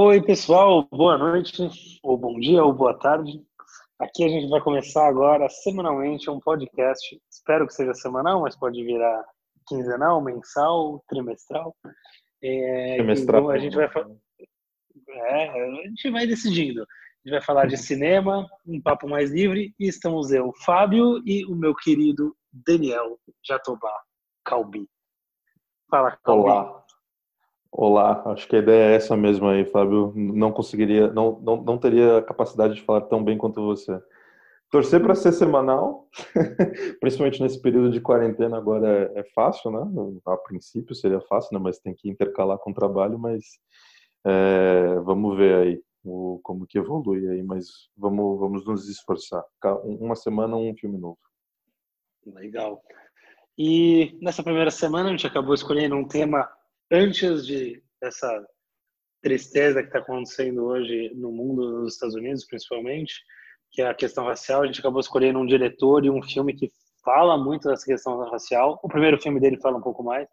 Oi, pessoal, boa noite, ou bom dia, ou boa tarde. Aqui a gente vai começar agora, semanalmente, um podcast. Espero que seja semanal, mas pode virar quinzenal, mensal, trimestral. É, Trimestral. então a gente vai é, a gente vai decidindo. A gente vai falar de cinema, um papo mais livre, e estamos eu, Fábio, e o meu querido Daniel Jatobá Calbi. Fala, Calbi. Olá. Olá, acho que a ideia é essa mesmo aí, Fábio. Não conseguiria, não, não, não teria capacidade de falar tão bem quanto você. Torcer para ser semanal, principalmente nesse período de quarentena agora é, é fácil, né? A princípio seria fácil, né? Mas tem que intercalar com o trabalho, mas é, vamos ver aí o, como que evolui aí, mas vamos, vamos nos esforçar. Uma semana, um filme novo. Legal. E nessa primeira semana a gente acabou escolhendo um tema antes de dessa tristeza que está acontecendo hoje no mundo, nos Estados Unidos principalmente, que é a questão racial. A gente acabou escolhendo um diretor e um filme que fala muito dessa questão racial. O primeiro filme dele fala um pouco mais.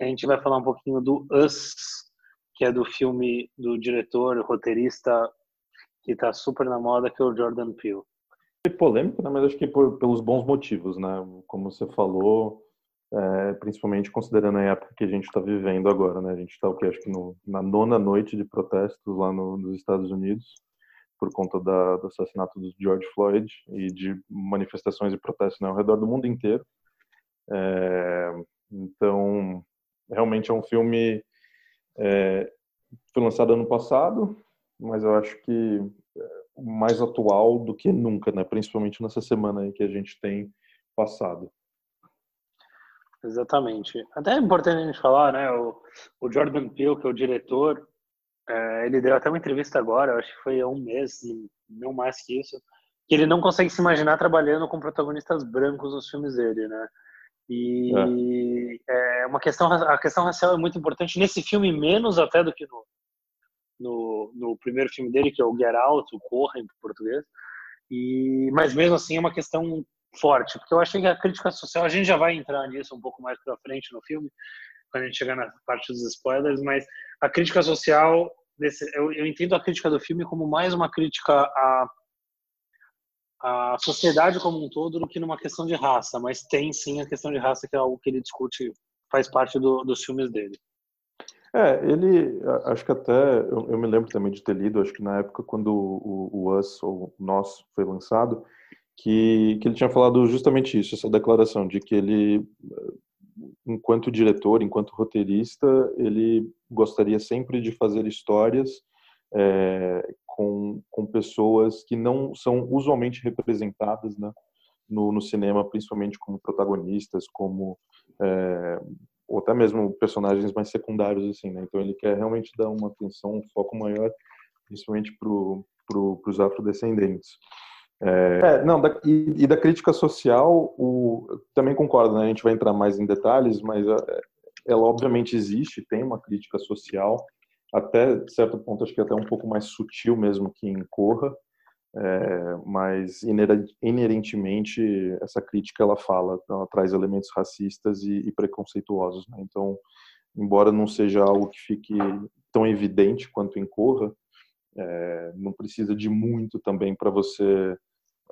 A gente vai falar um pouquinho do Us, que é do filme do diretor, roteirista que está super na moda, que é o Jordan Peele. Foi polêmico, né? Mas acho que por, pelos bons motivos, né? Como você falou, é, principalmente considerando a época que a gente está vivendo agora, né? A gente está o que acho que no, na nona noite de protestos lá no, nos Estados Unidos por conta da, do assassinato do George Floyd e de manifestações e protestos né, ao redor do mundo inteiro. É, então, realmente é um filme é, foi lançado ano passado, mas eu acho que é, mais atual do que nunca, né? Principalmente nessa semana aí que a gente tem passado. Exatamente. Até é importante a gente falar, né? O, o Jordan Peele, que é o diretor, é, ele deu até uma entrevista agora, acho que foi há um mês, não mais que isso, que ele não consegue se imaginar trabalhando com protagonistas brancos nos filmes dele, né? E é, uma questão, a questão racial é muito importante nesse filme, menos até do que no, no, no primeiro filme dele, que é o Get Out, o Corra em português. E, mas mesmo assim é uma questão forte, porque eu achei que a crítica social, a gente já vai entrar nisso um pouco mais pra frente no filme, quando a gente chegar na parte dos spoilers, mas a crítica social, desse, eu, eu entendo a crítica do filme como mais uma crítica à, à sociedade como um todo do que numa questão de raça, mas tem sim a questão de raça, que é algo que ele discute, faz parte do, dos filmes dele. É, ele, acho que até, eu, eu me lembro também de ter lido, acho que na época quando o, o Us, ou Nós, foi lançado, que, que ele tinha falado justamente isso, essa declaração de que ele, eh, enquanto diretor, enquanto roteirista, ele gostaria sempre de fazer histórias eh, com, com pessoas que não são usualmente representadas, né, no, no cinema, principalmente como protagonistas, como eh, ou até mesmo personagens mais secundários assim, né? Então ele quer realmente dar uma atenção, um foco maior, principalmente pro, pro, pros afrodescendentes. É, é, não, da, e, e, da crítica social, o, também concordo, né? A gente vai entrar mais em detalhes, mas a, ela obviamente existe, tem uma crítica social, até certo ponto acho que até um pouco mais sutil mesmo que em Corra, é, mas inerentemente essa crítica ela fala, ela traz elementos racistas e, e preconceituosos. Né? Então, embora não seja algo que fique tão evidente quanto em Corra, é, não precisa de muito também para você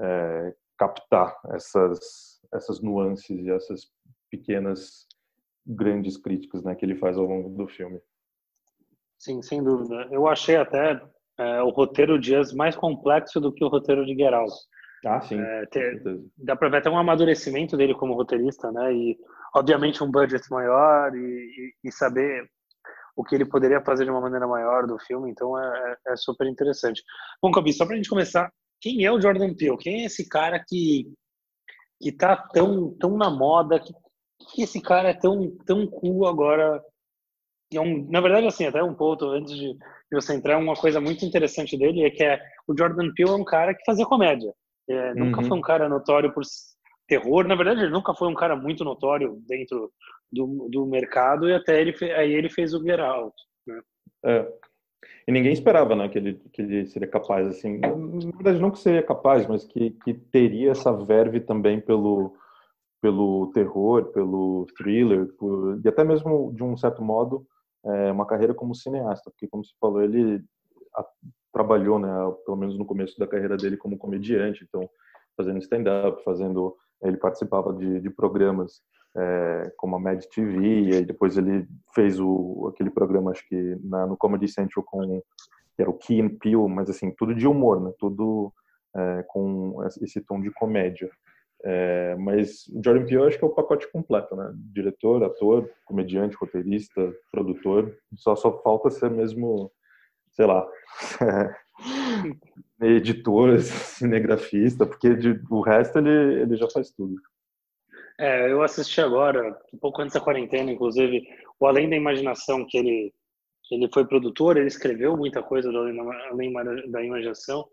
é, captar essas essas nuances e essas pequenas grandes críticas né, que ele faz ao longo do filme. Sim, sem dúvida. Eu achei até é, o roteiro de Us mais complexo do que o roteiro de Get Out. Ah, sim. É, ter, dá para ver até um amadurecimento dele como roteirista, né? E, obviamente, um budget maior e, e, e saber o que ele poderia fazer de uma maneira maior do filme. Então, é, é super interessante. Bom, Cabi, só para a gente começar, quem é o Jordan Peele? Quem é esse cara que que tá tão tão na moda? Que, que esse cara é tão tão cool agora? É um, na verdade, assim, até um ponto antes de você entrar, uma coisa muito interessante dele é que é, o Jordan Peele é um cara que fazia comédia. É, uhum. Nunca foi um cara notório por terror. Na verdade, ele nunca foi um cara muito notório dentro do, do mercado e até ele aí ele fez o Get Out. Né? É. E ninguém esperava, né, que ele, que ele seria capaz, assim, na verdade não que seria capaz, mas que, que teria essa verve também pelo, pelo terror, pelo thriller, por, e até mesmo, de um certo modo, é, uma carreira como cineasta, porque, como você falou, ele, a, trabalhou, né, pelo menos no começo da carreira dele como comediante, então fazendo stand-up, fazendo, ele participava de, de programas é, como a Mad TV, e depois ele fez o, aquele programa, acho que na, no Comedy Central com que era o Key and Peele, mas assim tudo de humor, né, tudo é, com esse tom de comédia. É, mas Jordan Peele acho que é o pacote completo, né? Diretor, ator, comediante, roteirista, produtor. Só só falta ser mesmo, sei lá, editor, cinegrafista, porque de, o resto ele, ele já faz tudo. É, eu assisti agora, um pouco antes da quarentena, inclusive, o Além da Imaginação, que ele, ele foi produtor, ele escreveu muita coisa do Além da, Imaginação,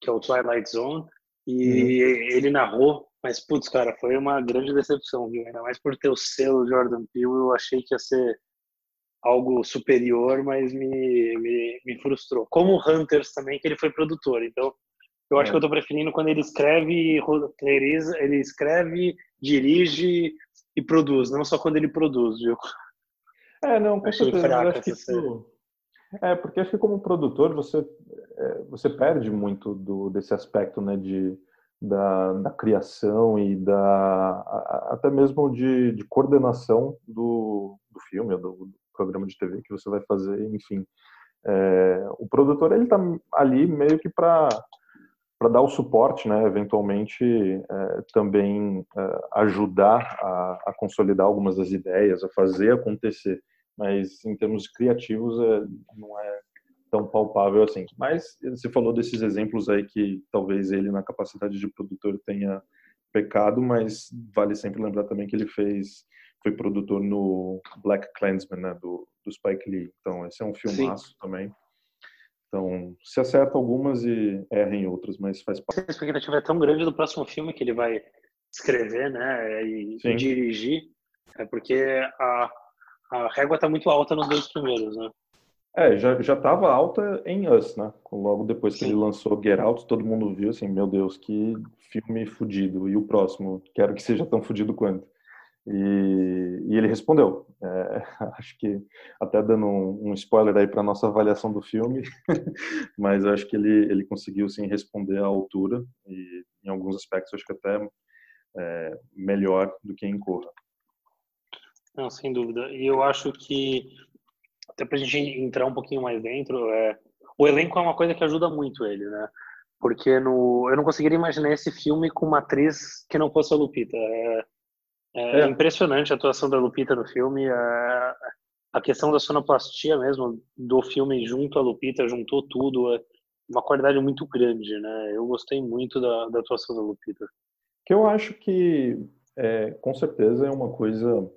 que é o Twilight Zone, e uhum. ele narrou, mas putz, cara, foi uma grande decepção, viu? Ainda mais por ter o selo Jordan Peele, eu achei que ia ser algo superior, mas me, me, me frustrou. Como o Hunters também, que ele foi produtor, então eu acho é. que eu tô preferindo quando ele escreve, ele escreve, dirige e produz, não só quando ele produz, viu? É, não, com certeza. Acho que isso, é, porque acho que como produtor você, é, você perde muito do, desse aspecto, né, de, da, da criação e da, até mesmo de, de coordenação do, do filme, do, do programa de TV que você vai fazer, enfim. É, o produtor, ele tá ali meio que para para dar o suporte, né, eventualmente é, também é, ajudar a, a, consolidar algumas das ideias, a fazer acontecer. Mas em termos criativos é, não é tão palpável assim. Mas você falou desses exemplos aí que talvez ele na capacidade de produtor tenha pecado, mas vale sempre lembrar também que ele fez foi produtor no Black Clansman, né, do, do Spike Lee. Então esse é um filmaço Sim. também. Então, se acerta algumas e erra em outras, mas faz parte. A expectativa é tão grande do próximo filme que ele vai escrever, né, e, e dirigir, é porque a, a régua está muito alta nos dois primeiros, né? É, já já estava alta em Us, né? Logo depois que Sim. ele lançou Get Out, todo mundo viu assim, meu Deus, que filme fudido. E o próximo, quero que seja tão fudido quanto. E, e ele respondeu. É, acho que até dando um, um spoiler aí para nossa avaliação do filme, mas acho que ele ele conseguiu sim responder à altura e em alguns aspectos acho que até é, melhor do que em Corra. Não, sem dúvida. E eu acho que até para a gente entrar um pouquinho mais dentro, é, o elenco é uma coisa que ajuda muito ele, né? Porque no, eu não conseguiria imaginar esse filme com uma atriz que não fosse a Lupita. É, é, é. impressionante a atuação da Lupita no filme. É, a questão da sonoplastia mesmo do filme junto à Lupita, juntou tudo. É uma qualidade muito grande, né? Eu gostei muito da, da atuação da Lupita. Que eu acho que, é, com certeza, é uma coisa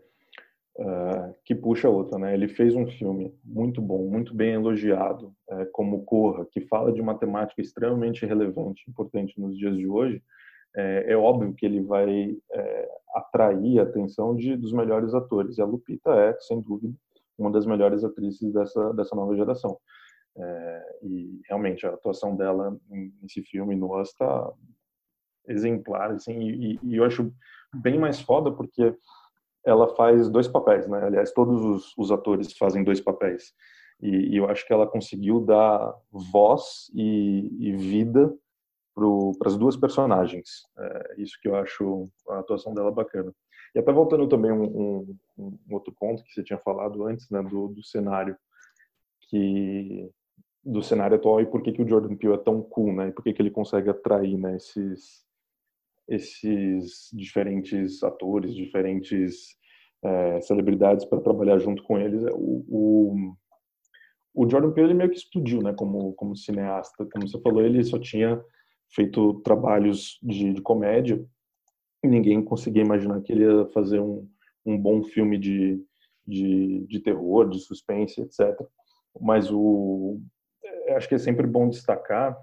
uh, que puxa a outra, né? Ele fez um filme muito bom, muito bem elogiado, uh, como Corra, que fala de uma temática extremamente relevante, importante nos dias de hoje, é, é óbvio que ele vai é, atrair a atenção de, dos melhores atores. E a Lupita é, sem dúvida, uma das melhores atrizes dessa, dessa nova geração. É, e realmente a atuação dela nesse filme no está exemplar, assim, e, e, eu acho bem mais foda porque ela faz dois papéis, né? Aliás, todos os, os atores fazem dois papéis. E, e, eu acho que ela conseguiu dar voz e, e vida para as duas personagens. É isso que eu acho a atuação dela bacana. E até voltando também um, um, um outro ponto que você tinha falado antes, né, do, do cenário, que do cenário atual e por que, que o Jordan Peele é tão cool, né? E por que, que ele consegue atrair, né, esses esses diferentes atores, diferentes é, celebridades para trabalhar junto com eles. O, o, o Jordan Peele meio que explodiu, né, como como cineasta. Como você falou, ele só tinha feito trabalhos de, de comédia e ninguém conseguia imaginar que ele ia fazer um, um bom filme de, de, de terror, de suspense, etc. Mas o acho que é sempre bom destacar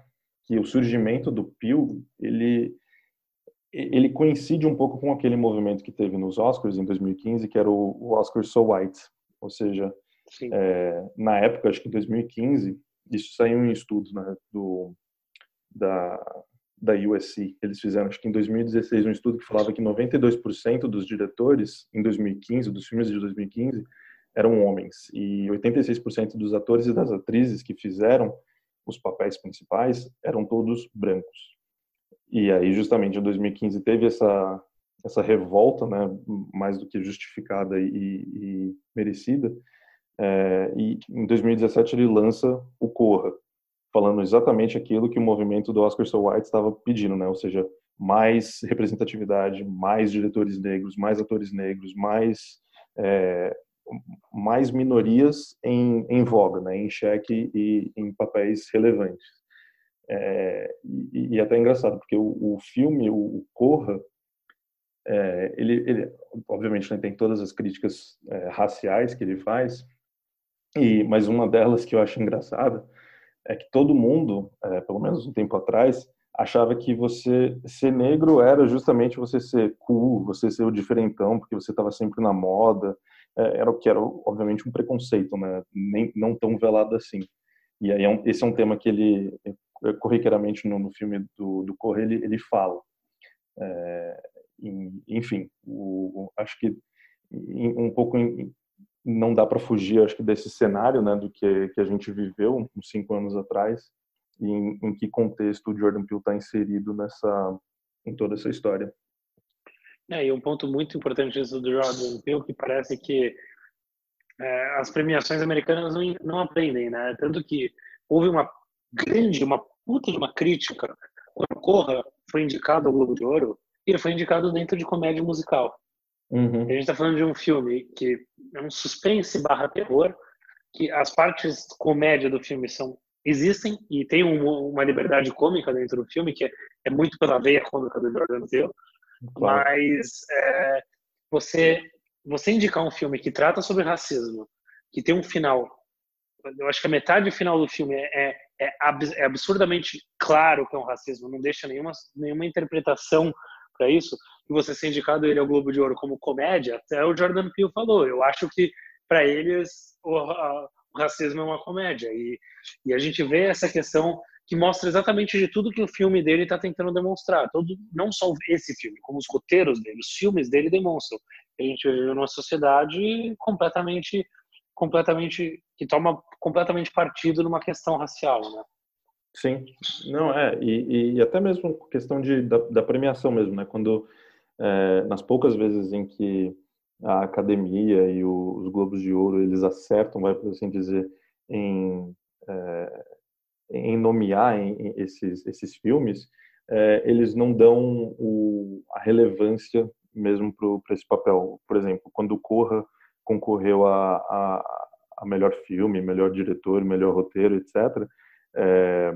que o surgimento do Peele, ele ele coincide um pouco com aquele movimento que teve nos Oscars em 2015, que era o, o Oscar So White, ou seja, é, na época, acho que em 2015, isso saiu em estudos né, do da, da USC. Eles fizeram, acho que em 2016, um estudo que falava que 92% dos diretores, em 2015, dos filmes de 2015, eram homens. E 86% dos atores e das atrizes que fizeram os papéis principais eram todos brancos. E aí, justamente, em 2015 teve essa, essa revolta, né, mais do que justificada e, e merecida. É, e em 2017 ele lança o Corra, falando exatamente aquilo que o movimento do Oscar So White estava pedindo, né? Ou seja, mais representatividade, mais diretores negros, mais atores negros, mais é, mais minorias em, em voga, né? Em xeque e em papéis relevantes. É, e, e, até é engraçado porque o, o filme, o, Corra, é, ele, ele, obviamente né, tem todas as críticas é, raciais que ele faz, e mas uma delas que eu acho engraçada é que todo mundo, é, pelo menos um tempo atrás, achava que você ser negro era justamente você ser cool, você ser o diferentão, porque você estava sempre na moda. É, era o que era, obviamente, um preconceito, né? Nem, não tão velado assim. E aí, é um, esse é um tema que ele, é, corriqueiramente no, no filme do, do Corre, ele, ele fala. É, enfim, o, o, acho que um pouco não dá para fugir, acho que desse cenário, né, do que que a gente viveu uns cinco anos atrás e em, em que contexto o Jordan Peele está inserido nessa em toda essa história. É, e um ponto muito importante disso do Jordan Peele que parece que é, as premiações americanas não, não aprendem, né? Tanto que houve uma grande, uma puta de uma crítica quando Corra foi indicado ao Globo de Ouro e ele foi indicado dentro de comédia musical. Uhum. A gente está falando de um filme que é um suspense barra terror, que as partes comédia do filme são existem e tem um, uma liberdade cômica dentro do filme que é, é muito pela veia cômica do Jordan Peele, claro. mas é, você você indicar um filme que trata sobre racismo, que tem um final, eu acho que a metade final do filme é, é, é absurdamente claro que é um racismo, não deixa nenhuma nenhuma interpretação para isso, e você ser indicado ele ao Globo de Ouro como comédia, até o Jordan Peele falou. Eu acho que para eles o, a, o, racismo é uma comédia e, e a gente vê essa questão que mostra exatamente de tudo que o filme dele está tentando demonstrar. Todo, não só esse filme, como os roteiros dele, os filmes dele demonstram. A gente vive numa sociedade completamente, completamente que toma completamente partido numa questão racial, né? Sim, não é e, e até mesmo questão de da, da premiação mesmo, né? Quando é, nas poucas vezes em que a academia e o, os globos de ouro eles acertam, vai por assim dizer, em é, em nomear em, em esses esses filmes, é, eles não dão o, a relevância mesmo para esse papel. Por exemplo, quando Corra concorreu a, a, a melhor filme, melhor diretor, melhor roteiro, etc é,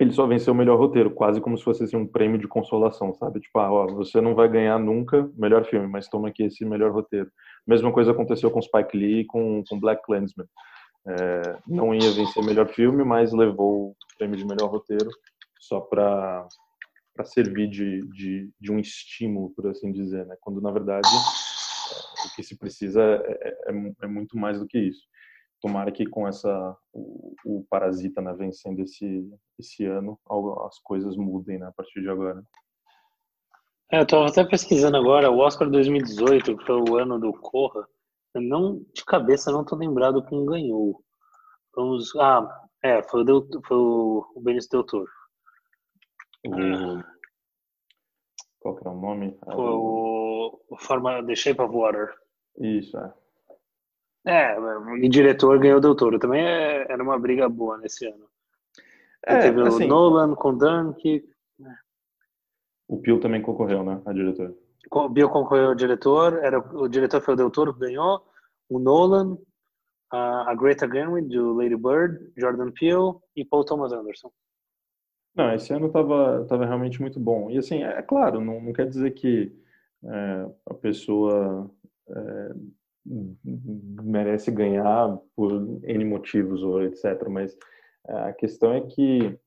ele só venceu o melhor roteiro, quase como se fosse assim, um prêmio de consolação, sabe? Tipo, ah, ó, você não vai ganhar nunca melhor filme, mas toma aqui esse melhor roteiro. Mesma coisa aconteceu com Spike Lee e com, com Black Clansman. É, não ia vencer melhor filme, mas levou o prêmio de melhor roteiro só para para servir de, de, de, um estímulo, por assim dizer, né? Quando na verdade é, o que se precisa é, é, é muito mais do que isso tomara que com essa o, o Parasita né, vencendo esse esse ano as coisas mudem né, a partir de agora. É, eu tô até pesquisando agora o Oscar 2018 que foi o ano do Corra. Eu não de cabeça não tô lembrado quem ganhou. Vamos, ah, é, foi o, Del, foi o, o Benício Del Toro. O, qual que é o nome? Foi o, o Forma, The Shape of Water. Isso, é. É, e diretor ganhou o Del Toro. Também é, era uma briga boa nesse ano. É, teve assim, o Nolan com Dunkirk. Né? O Pio também concorreu, né? A diretor. O Pio concorreu ao diretor. Era, o diretor foi o Del Toro que ganhou. O Nolan, a, Greta Gerwig, do Lady Bird, Jordan Peele e Paul Thomas Anderson. Não, esse ano tava, tava realmente muito bom. E assim, é, é claro, não, não quer dizer que é, a pessoa é, merece ganhar por N motivos ou etc. Mas a questão é que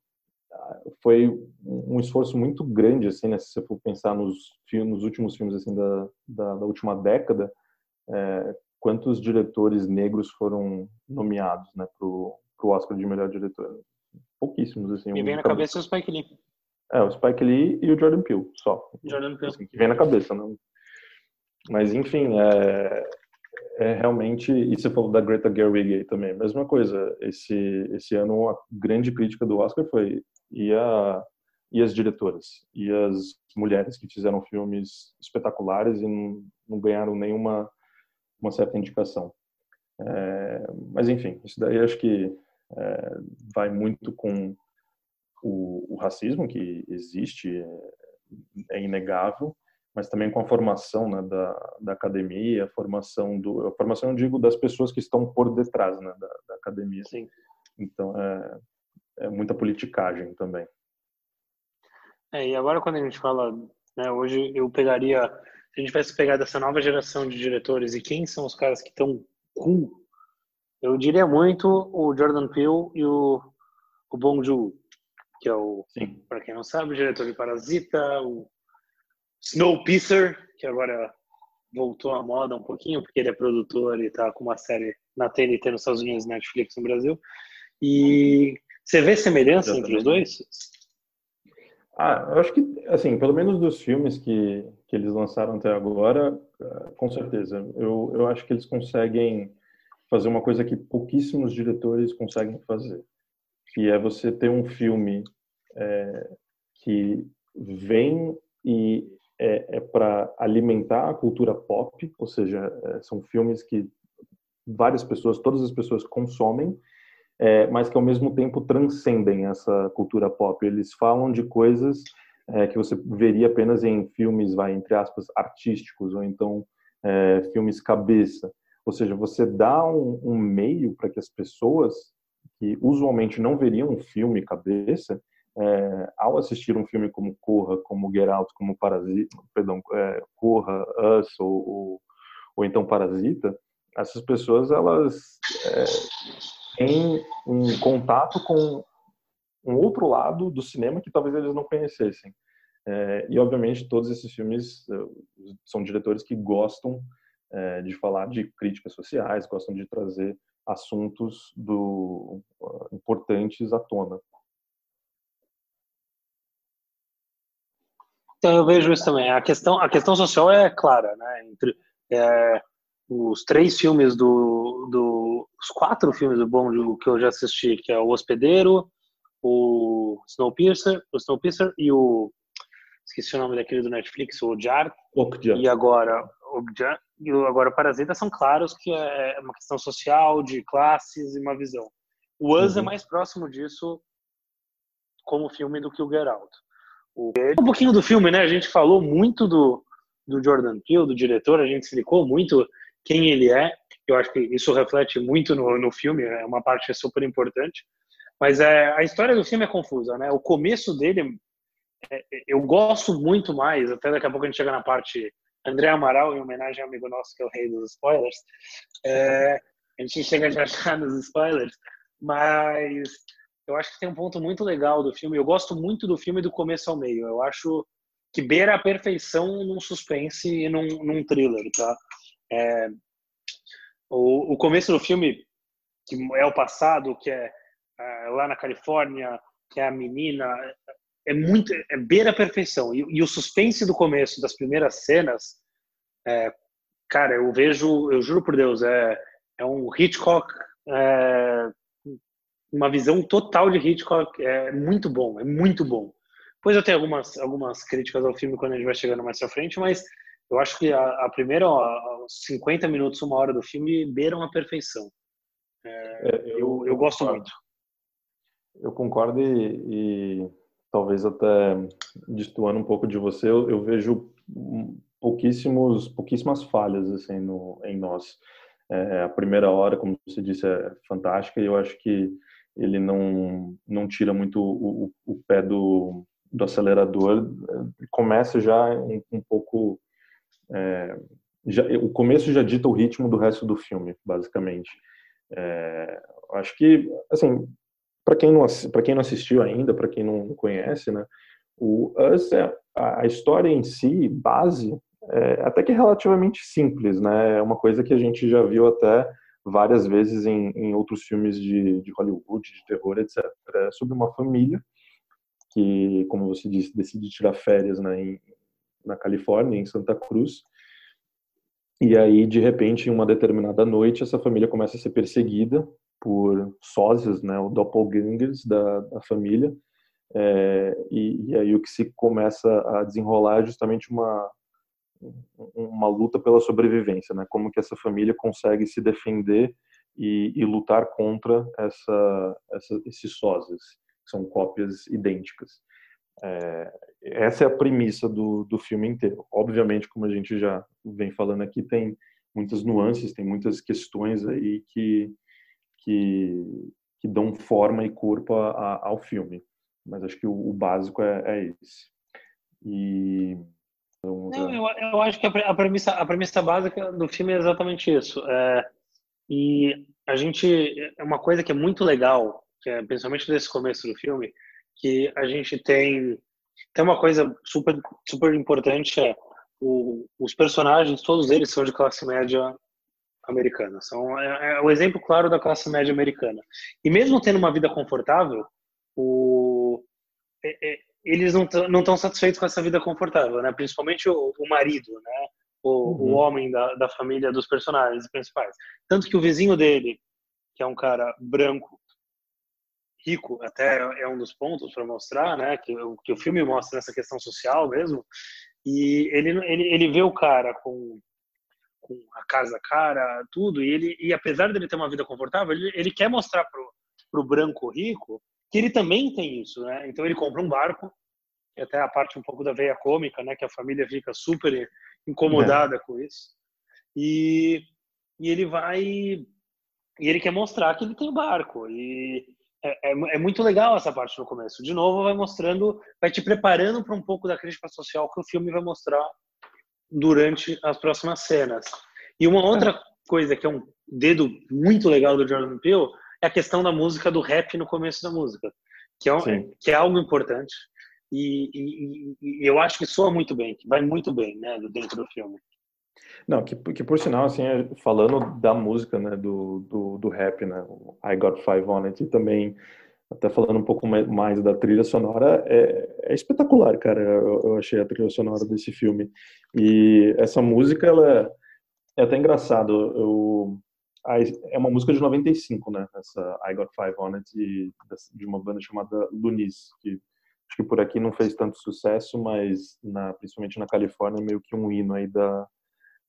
ah, foi um esforço muito grande, assim, né? Se você for pensar nos, filmes, nos últimos filmes, assim, da, da, da última década, é, quantos diretores negros foram nomeados, né, pro, pro Oscar de melhor diretor? Pouquíssimos, assim. Me vem na cabeça o Spike Lee. É, o Spike Lee e o Jordan Peele, só. Jordan Peele. Assim, que vem na cabeça, né? Mas, enfim, é, é realmente, e você falou da Greta Gerwig também, mesma coisa. Esse esse ano a grande crítica do Oscar foi e a e as diretoras e as mulheres que fizeram filmes espetaculares e não, não ganharam nenhuma uma certa indicação. É, mas enfim, isso daí acho que é, vai muito com o, o, racismo que existe, é, é inegável, mas também com a formação né, da, da academia, a formação do, a formação eu digo das pessoas que estão por detrás né, da, da academia. Sim. Então é, é muita politicagem também. É, e agora quando a gente fala, né, hoje eu pegaria, se a gente tivesse pegado essa nova geração de diretores e quem são os caras que estão cool, eu diria muito o Jordan Peele e o, o Bong Joon, que é o, para quem não sabe, o diretor de Parasita, o Snowpiercer, que agora voltou à moda um pouquinho, porque ele é produtor e tá com uma série na TNT nos Estados Unidos, Netflix no Brasil. E você vê semelhança entre os dois? Ah, eu acho que, assim, pelo menos dos filmes que, que eles lançaram até agora, ah, com certeza. Eu, eu acho que eles conseguem fazer uma coisa que pouquíssimos diretores conseguem fazer, que é você ter um filme é, que vem e é, é para alimentar a cultura pop, ou seja, é, são filmes que várias pessoas, todas as pessoas consomem, é, mas que ao mesmo tempo transcendem essa cultura pop. Eles falam de coisas é, que você veria apenas em filmes, vai entre aspas, artísticos ou então é, filmes cabeça. Ou seja, você dá um, um meio para que as pessoas que usualmente não veriam um filme cabeça é, ao assistir um filme como Corra, como Get Out, como Parasita, perdão, é, Corra, Us ou, ou, ou, então Parasita, essas pessoas elas é, têm um contato com um outro lado do cinema que talvez eles não conhecessem. É, e obviamente todos esses filmes é, são diretores que gostam é, de falar de críticas sociais, gostam de trazer assuntos do, importantes à tona. Então eu vejo isso também. A questão, a questão social é clara, né? Entre é, os três filmes do, do, os quatro filmes do Bong que eu já assisti, que é o Hospedeiro, o Snowpiercer, o Snowpiercer e o esqueci o nome daquele do Netflix, o Jar, e agora o Jar, e agora Parasita são claros que é uma questão social, de classes e uma visão. O Us é uhum. é mais próximo disso como filme do que o Get Out. Um pouquinho do filme, né? A gente falou muito do, do Jordan Peele, do diretor, a gente explicou muito quem ele é. Eu acho que isso reflete muito no, no filme, é uma parte super importante. Mas é, a história do filme é confusa, né? O começo dele, é, eu gosto muito mais, até daqui a pouco a gente chega na parte André Amaral, em homenagem ao amigo nosso que é o rei dos spoilers. É, a gente chega já já nos spoilers, mas eu acho que tem um ponto muito legal do filme. Eu gosto muito do filme do começo ao meio. Eu acho que beira a perfeição num suspense e num, num thriller, tá? É, o, o começo do filme, que é o passado, que é, é lá na Califórnia, que é a menina, é muito, é beira a perfeição. E, e o suspense do começo, das primeiras cenas, é, cara, eu vejo, eu juro por Deus, é, é um Hitchcock é, uma visão total de Hitchcock. É muito bom, é muito bom. Depois eu tenho algumas, algumas críticas ao filme quando a gente vai chegando mais pra frente, mas eu acho que a, a primeira, ó, 50 minutos, uma hora do filme beiram a perfeição. É, é, eu, eu, eu, gosto muito. Eu concordo e, e, talvez até destoando um pouco de você, eu, eu vejo pouquíssimos, pouquíssimas falhas assim no, em nós. É, a primeira hora, como você disse, é fantástica e eu acho que ele não, não tira muito o, o, o pé do, do acelerador, começa já um, um pouco. É, já, o começo já dita o ritmo do resto do filme, basicamente. É, acho que, assim, para quem, não, quem não assistiu ainda, para quem não conhece, né, o Us, é, a, a história em si, base, é até que relativamente simples, né? É uma coisa que a gente já viu até várias vezes em, em outros filmes de, de, Hollywood, de terror, etc. É sobre uma família que, como você disse, decide tirar férias né, em, na Califórnia, em Santa Cruz. E aí, de repente, em uma determinada noite, essa família começa a ser perseguida por sósias, né, o doppelgangers da, da família. É, e, e, aí o que se começa a desenrolar é justamente uma uma luta pela sobrevivência, né? Como que essa família consegue se defender e, e lutar contra essa, essa, esses sósias, que são cópias idênticas. É, essa é a premissa do, do filme inteiro. Obviamente, como a gente já vem falando aqui, tem muitas nuances, tem muitas questões aí que, que, que dão forma e corpo a, a, ao filme. Mas acho que o, o básico é, é esse. E não, eu, eu, acho que a premissa, a premissa básica do filme é exatamente isso. É, e a gente é uma coisa que é muito legal, que é principalmente nesse começo do filme, que a gente tem tem uma coisa super super importante é o, os personagens, todos eles são de classe média americana. São é, é o exemplo claro da classe média americana. E mesmo tendo uma vida confortável, o é, é eles não estão satisfeitos com essa vida confortável, né? Principalmente o, o marido, né? O, uhum. o homem da, da família dos personagens principais. Tanto que o vizinho dele, que é um cara branco, rico, até é um dos pontos para mostrar, né? Que, que o filme mostra essa questão social mesmo. E ele, ele, ele vê o cara com, com a casa cara, tudo, e ele e apesar dele ter uma vida confortável, ele, ele quer mostrar pro, pro branco rico que ele também tem isso, né? Então ele compra um barco, e até a parte um pouco da veia cômica, né? Que a família fica super incomodada é. com isso. E, e ele vai e ele quer mostrar que ele tem o barco e é, é, é, muito legal essa parte no começo. De novo, vai mostrando, vai te preparando para um pouco da crítica social que o filme vai mostrar durante as próximas cenas. E uma outra coisa que é um dedo muito legal do Jordan Peele é a questão da música, do rap no começo da música, que é, que é algo importante. E, e, e, eu acho que soa muito bem, que vai muito bem, né, dentro do filme. Não, que, que por sinal, assim, é, falando da música, né, do, do, do rap, né, I Got Five On It, e também, até falando um pouco mais da trilha sonora, é, é espetacular, cara, eu, eu, achei a trilha sonora desse filme. E essa música, ela é, é até engraçado, eu, é uma música de 95, né? Essa I Got Five On It, de, uma banda chamada Lunis, que acho que por aqui não fez tanto sucesso, mas na, principalmente na Califórnia, meio que um hino aí da,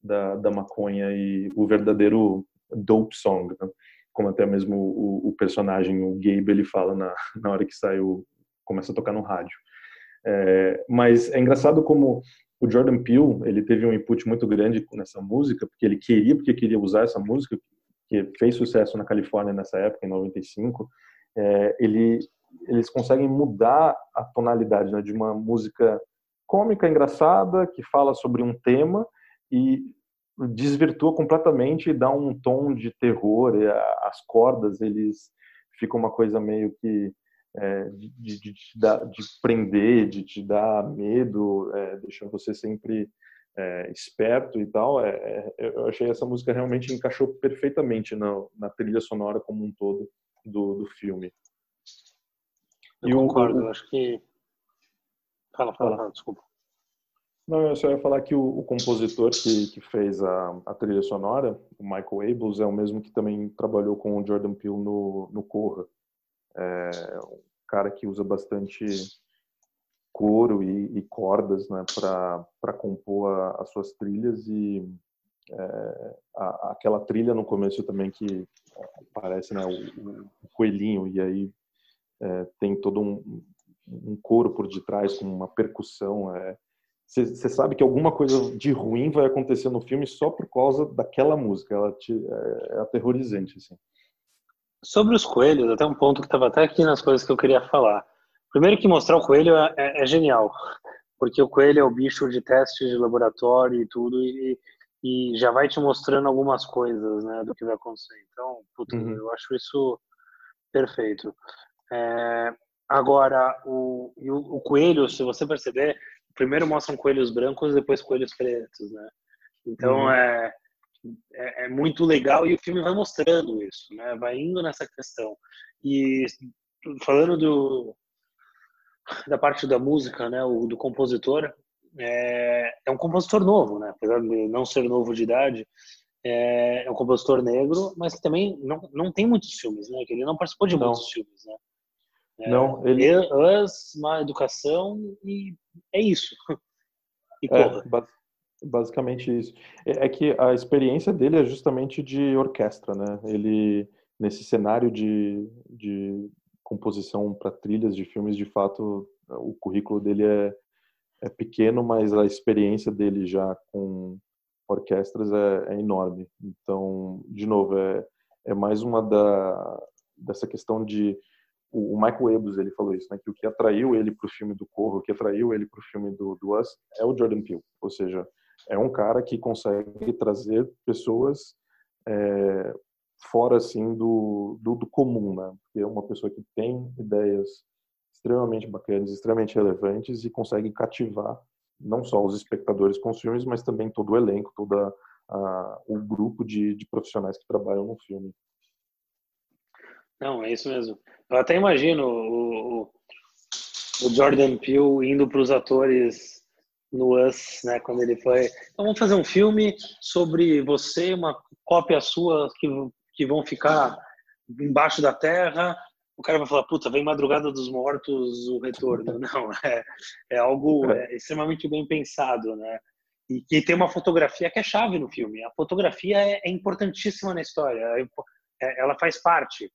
da, da maconha e o verdadeiro dope song, né? como até mesmo o, o, personagem, o Gabe, ele fala na, na hora que saiu, começa a tocar no rádio. É, mas é engraçado como o Jordan Peele, ele teve um input muito grande nessa música, porque ele queria, porque queria usar essa música, que fez sucesso na Califórnia nessa época, em 95, é, ele, eles conseguem mudar a tonalidade né, de uma música cômica, engraçada, que fala sobre um tema e desvirtua completamente e dá um tom de terror. as cordas, eles ficam uma coisa meio que é, de, de, de, de, prender, de te dar medo, é, deixando você sempre é, esperto e tal, é, é, eu achei essa música realmente encaixou perfeitamente na, na trilha sonora como um todo do, do filme. Eu e concordo, o, eu acho que. Fala, fala, fala, desculpa. Não, eu só ia falar que o, o compositor que, que fez a, a, trilha sonora, o Michael Abels, é o mesmo que também trabalhou com o Jordan Peele no, no Corra. É um cara que usa bastante coro e, e cordas né, para compor a, as suas trilhas e é, a, aquela trilha no começo também que aparece né, o, o coelhinho e aí é, tem todo um, um coro por detrás com uma percussão você é, sabe que alguma coisa de ruim vai acontecer no filme só por causa daquela música ela te, é, é aterrorizante assim. Sobre os coelhos até um ponto que estava até aqui nas coisas que eu queria falar Primeiro que mostrar o coelho é, é, é, genial, porque o coelho é o bicho de teste de laboratório e tudo, e, e já vai te mostrando algumas coisas né, do que vai acontecer. Então, puto, uhum. eu acho isso perfeito. É, agora, o, o, o, coelho, se você perceber, primeiro mostram coelhos brancos, depois coelhos pretos, né? Então, uhum. é, é, é, muito legal e o filme vai mostrando isso, né? Vai indo nessa questão. E falando do, da parte da música, né, o do compositor, é, é, um compositor novo, né? Apesar de não ser novo de idade, é, é, um compositor negro, mas que também não, não tem muitos filmes, né? Que ele não participou de não. muitos filmes, né? É, não, ele... Us, Má Educação e é isso. E é, basicamente isso. É, é que a experiência dele é justamente de orquestra, né? Ele, nesse cenário de, de composição para trilhas de filmes, de fato, o currículo dele é, é pequeno, mas a experiência dele já com orquestras é, é enorme. Então, de novo, é, é mais uma da, dessa questão de o, Michael Ebus ele falou isso, né? Que o que atraiu ele para o filme do Corvo, o que atraiu ele para o filme do, do Us é o Jordan Peele, ou seja, é um cara que consegue trazer pessoas é, fora assim do, do, do, comum, né? Porque é uma pessoa que tem ideias extremamente bacanas, extremamente relevantes e consegue cativar não só os espectadores com os filmes, mas também todo o elenco, todo o grupo de, de profissionais que trabalham no filme. Não, é isso mesmo. Eu até imagino o, o Jordan Peele indo para os atores no Us, né, quando ele foi. Então vamos fazer um filme sobre você, uma cópia sua que, que vão ficar embaixo da terra. O cara vai falar, puta, vem Madrugada dos Mortos, o retorno. Não, é, é algo é, extremamente bem pensado, né? E que tem uma fotografia que é chave no filme. A fotografia é, é importantíssima na história. É, é, ela faz parte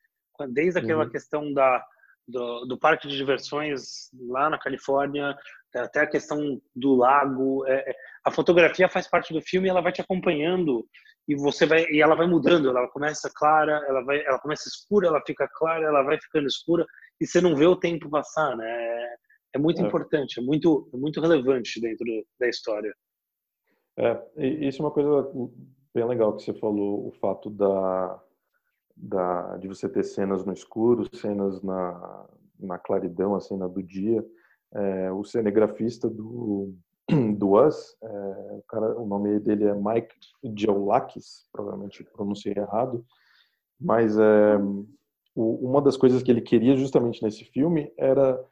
desde aquela uhum. questão da, do, do, parque de diversões lá na Califórnia, até a questão do lago. É, é, a fotografia faz parte do filme ela vai te acompanhando e você vai e ela vai mudando. Ela começa clara, ela vai, ela começa escura, ela fica clara, ela vai ficando escura e você não vê o tempo passar, né? É, é muito é. importante, é muito, é muito relevante dentro da história. É, isso é uma coisa bem legal que você falou, o fato da da, de você ter cenas no escuro, cenas na, na claridão, assim, na do dia. É, o cinegrafista do, do Us, é, o, cara, o nome dele é Mike Geolakis, provavelmente pronunciei errado, mas é, o, uma das coisas que ele queria justamente nesse filme era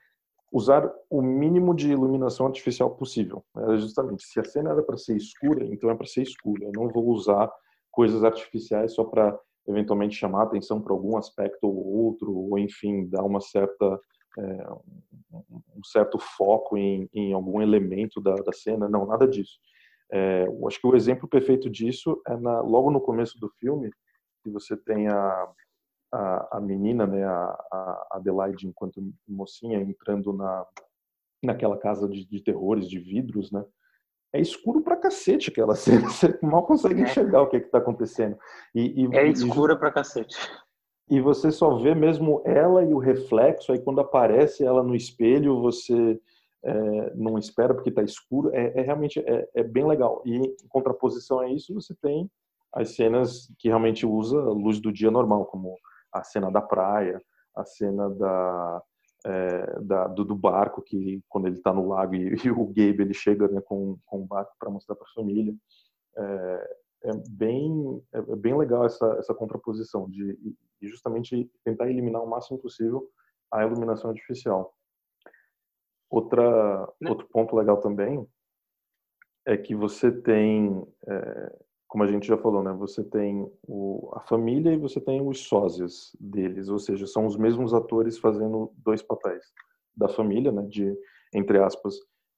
usar o mínimo de iluminação artificial possível. Era justamente, se a cena era para ser escura, então é para ser escura. Eu não vou usar coisas artificiais só para eventualmente chamar atenção para algum aspecto ou outro, ou enfim, dar uma certa um certo foco em, em algum elemento da, da, cena. Não, nada disso. É, eu acho que o exemplo perfeito disso é na, logo no começo do filme, que você tem a, a, a menina, né, a, a Adelaide, enquanto mocinha, entrando na, naquela casa de, de terrores, de vidros, né? é escuro pra cacete aquela cena. Você mal consegue é. enxergar o que é está acontecendo. E, e, é escura e, pra cacete. E você só vê mesmo ela e o reflexo. Aí quando aparece ela no espelho, você é, não espera porque está escuro. É, é realmente é, é, bem legal. E em contraposição a isso, você tem as cenas que realmente usa a luz do dia normal, como a cena da praia, a cena da é, da, do, do, barco que quando ele está no lago e, e, o Gabe ele chega né, com, com o barco para mostrar para a família é, é, bem é, é, bem legal essa essa contraposição de, de justamente tentar eliminar o máximo possível a iluminação artificial outra né? outro ponto legal também é que você tem é, como a gente já falou, né? Você tem o, a família e você tem os sósias deles, ou seja, são os mesmos atores fazendo dois papéis da família, né? De entre aspas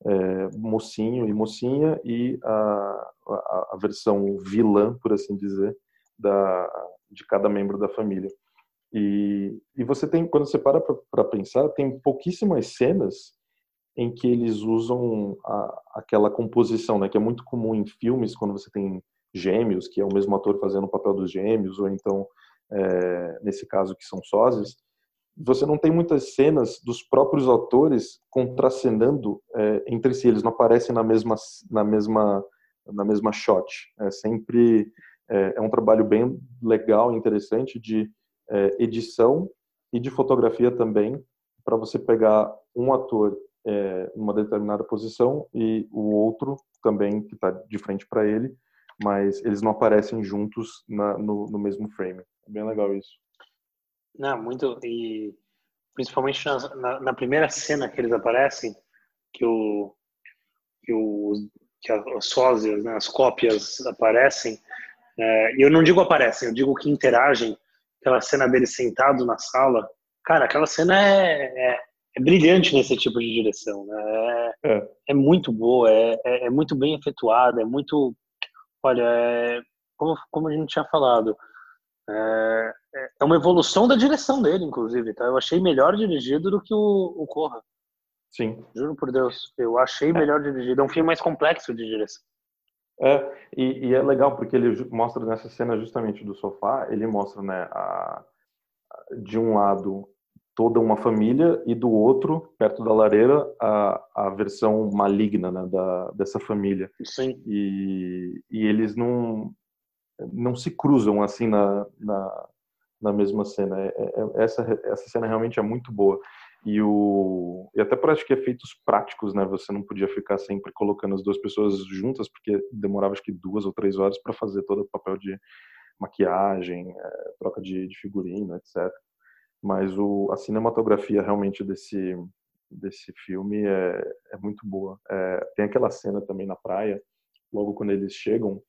é, mocinho e mocinha e a, a, a, versão vilã, por assim dizer, da de cada membro da família. E, e você tem, quando você para para pensar, tem pouquíssimas cenas em que eles usam a, aquela composição, né? Que é muito comum em filmes quando você tem gêmeos, que é o mesmo ator fazendo o papel dos gêmeos, ou então, é, nesse caso, que são sósias, você não tem muitas cenas dos próprios atores contracenando é, entre si, eles não aparecem na mesma, na mesma, na mesma shot. É sempre é, é um trabalho bem legal e interessante de é, edição e de fotografia também, para você pegar um ator é, numa determinada posição e o outro também que está de frente para ele mas eles não aparecem juntos na, no, no, mesmo frame. É bem legal isso. Não, muito. E principalmente na, na, na, primeira cena que eles aparecem, que o, que, o, que as sósias, né, as cópias aparecem, é, e eu não digo aparecem, eu digo que interagem, aquela cena dele sentado na sala, cara, aquela cena é, é, é brilhante nesse tipo de direção, né? É, é. é muito boa, é, é, é, muito bem efetuada, é muito, olha, é, como, como a gente tinha falado, é, é uma evolução da direção dele, inclusive, tá? Eu achei melhor dirigido do que o, o Corra. Sim. Juro por Deus, eu achei melhor dirigido. É um filme mais complexo de direção. É, e, e, é legal porque ele mostra nessa cena justamente do sofá, ele mostra, né, a, de um lado toda uma família e do outro, perto da lareira, a, a versão maligna né, da, dessa família. Sim. E, e eles não, não se cruzam assim na, na, na mesma cena. É, é, essa, essa cena realmente é muito boa. E, o, e até por acho que efeitos práticos, né? Você não podia ficar sempre colocando as duas pessoas juntas, porque demorava acho que duas ou três horas para fazer todo o papel de maquiagem, é, troca de, de figurino, etc. Mas o, a cinematografia realmente desse, desse filme é, é muito boa. É, tem aquela cena também na praia, logo quando eles chegam,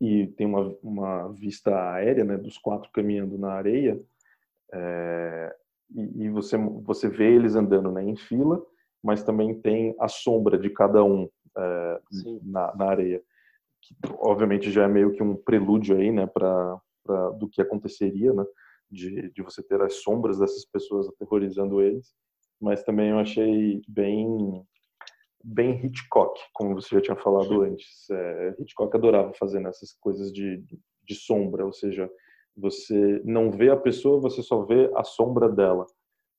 e tem uma, uma vista aérea né, dos quatro caminhando na areia. É, e, e, você você vê eles andando né, em fila, mas também tem a sombra de cada um é, na, na, areia, que obviamente já é meio que um prelúdio aí, né, para do que aconteceria, né, de, de você ter as sombras dessas pessoas aterrorizando eles, mas também eu achei bem bem Hitchcock, como você já tinha falado antes. É, Hitchcock adorava fazer nessas coisas de, de sombra, ou seja, você não vê a pessoa, você só vê a sombra dela.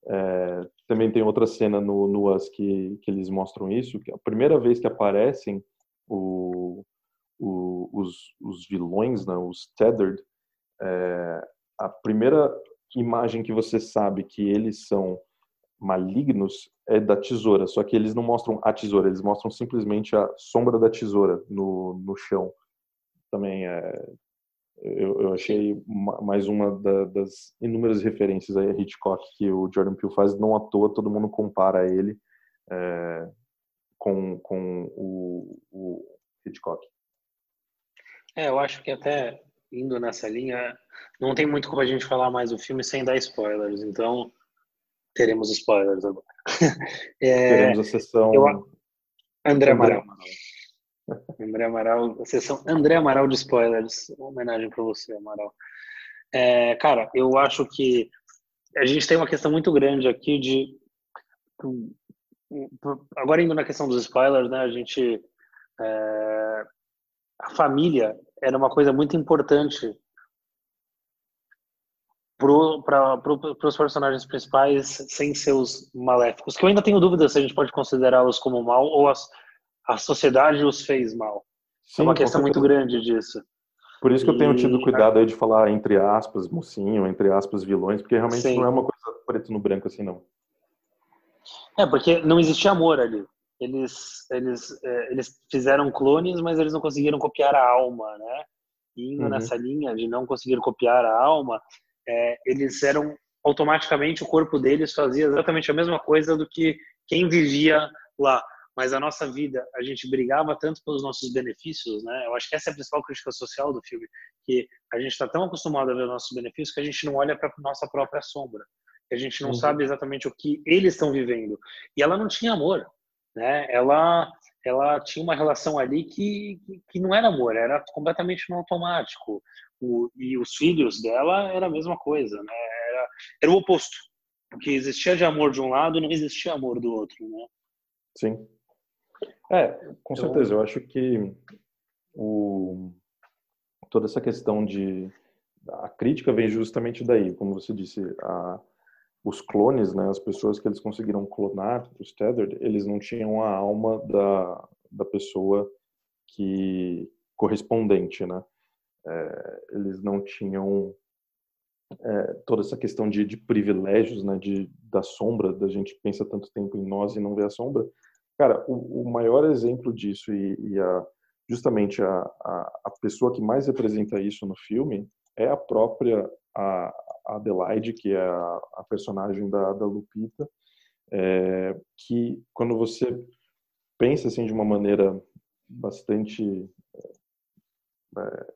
É, também tem outra cena no, no Us que, que eles mostram isso, que a primeira vez que aparecem o, o, os, os vilões, né, os Tethered, é, a primeira imagem que você sabe que eles são malignos é da tesoura, só que eles não mostram a tesoura, eles mostram simplesmente a sombra da tesoura no, no chão. Também é, eu, eu achei mais uma da, das inúmeras referências aí a Hitchcock que o Jordan Peele faz, não à toa todo mundo compara ele é, com, com o, o Hitchcock. É, eu acho que até indo nessa linha, não tem muito como a gente falar mais do filme sem dar spoilers, então teremos spoilers agora. É, teremos a sessão. Eu, André Amaral. André Amaral, a sessão André Amaral de spoilers. Uma homenagem para você, Amaral. É, cara, eu acho que a gente tem uma questão muito grande aqui de. Agora indo na questão dos spoilers, né? A gente. É, a família era uma coisa muito importante para pro, os personagens principais sem seus maléficos, que eu ainda tenho dúvida se a gente pode considerá-los como mal ou as, a sociedade os fez mal. Sim, é uma questão muito grande disso. Por isso que eu tenho tido cuidado aí de falar entre aspas mocinho, entre aspas vilões, porque realmente Sim. não é uma coisa preto no branco assim não. É, porque não existia amor ali. Eles, eles, é, eles fizeram clones, mas eles não conseguiram copiar a alma, né? Indo uhum. nessa linha de não conseguir copiar a alma, é, eles eram automaticamente o corpo deles fazia exatamente a mesma coisa do que quem vivia lá. Mas a nossa vida, a gente brigava tanto pelos nossos benefícios, né? Eu acho que essa é a principal crítica social do filme, que a gente está tão acostumado a ver nossos benefícios que a gente não olha para nossa própria sombra, que a gente não uhum. sabe exatamente o que eles estão vivendo. E ela não tinha amor, né? Ela ela tinha uma relação ali que, que, que não era amor, era completamente no automático. O, e os filhos dela era a mesma coisa, né? Era, era o oposto. Porque existia de amor de um lado e não existia amor do outro, né? Sim. É, com certeza. Eu acho que o, toda essa questão de a crítica vem justamente daí, como você disse, a, os clones, né, as pessoas que eles conseguiram clonar, os tethered, eles não tinham a alma da, da pessoa que correspondente, né? É, eles não tinham é, toda essa questão de, de, privilégios, né, de, da sombra, da gente pensa tanto tempo em nós e não vê a sombra. Cara, o, o maior exemplo disso e, e a, justamente a, a, a, pessoa que mais representa isso no filme é a própria a, Adelaide, que é a, personagem da, da Lupita, é, que quando você pensa assim de uma maneira bastante é,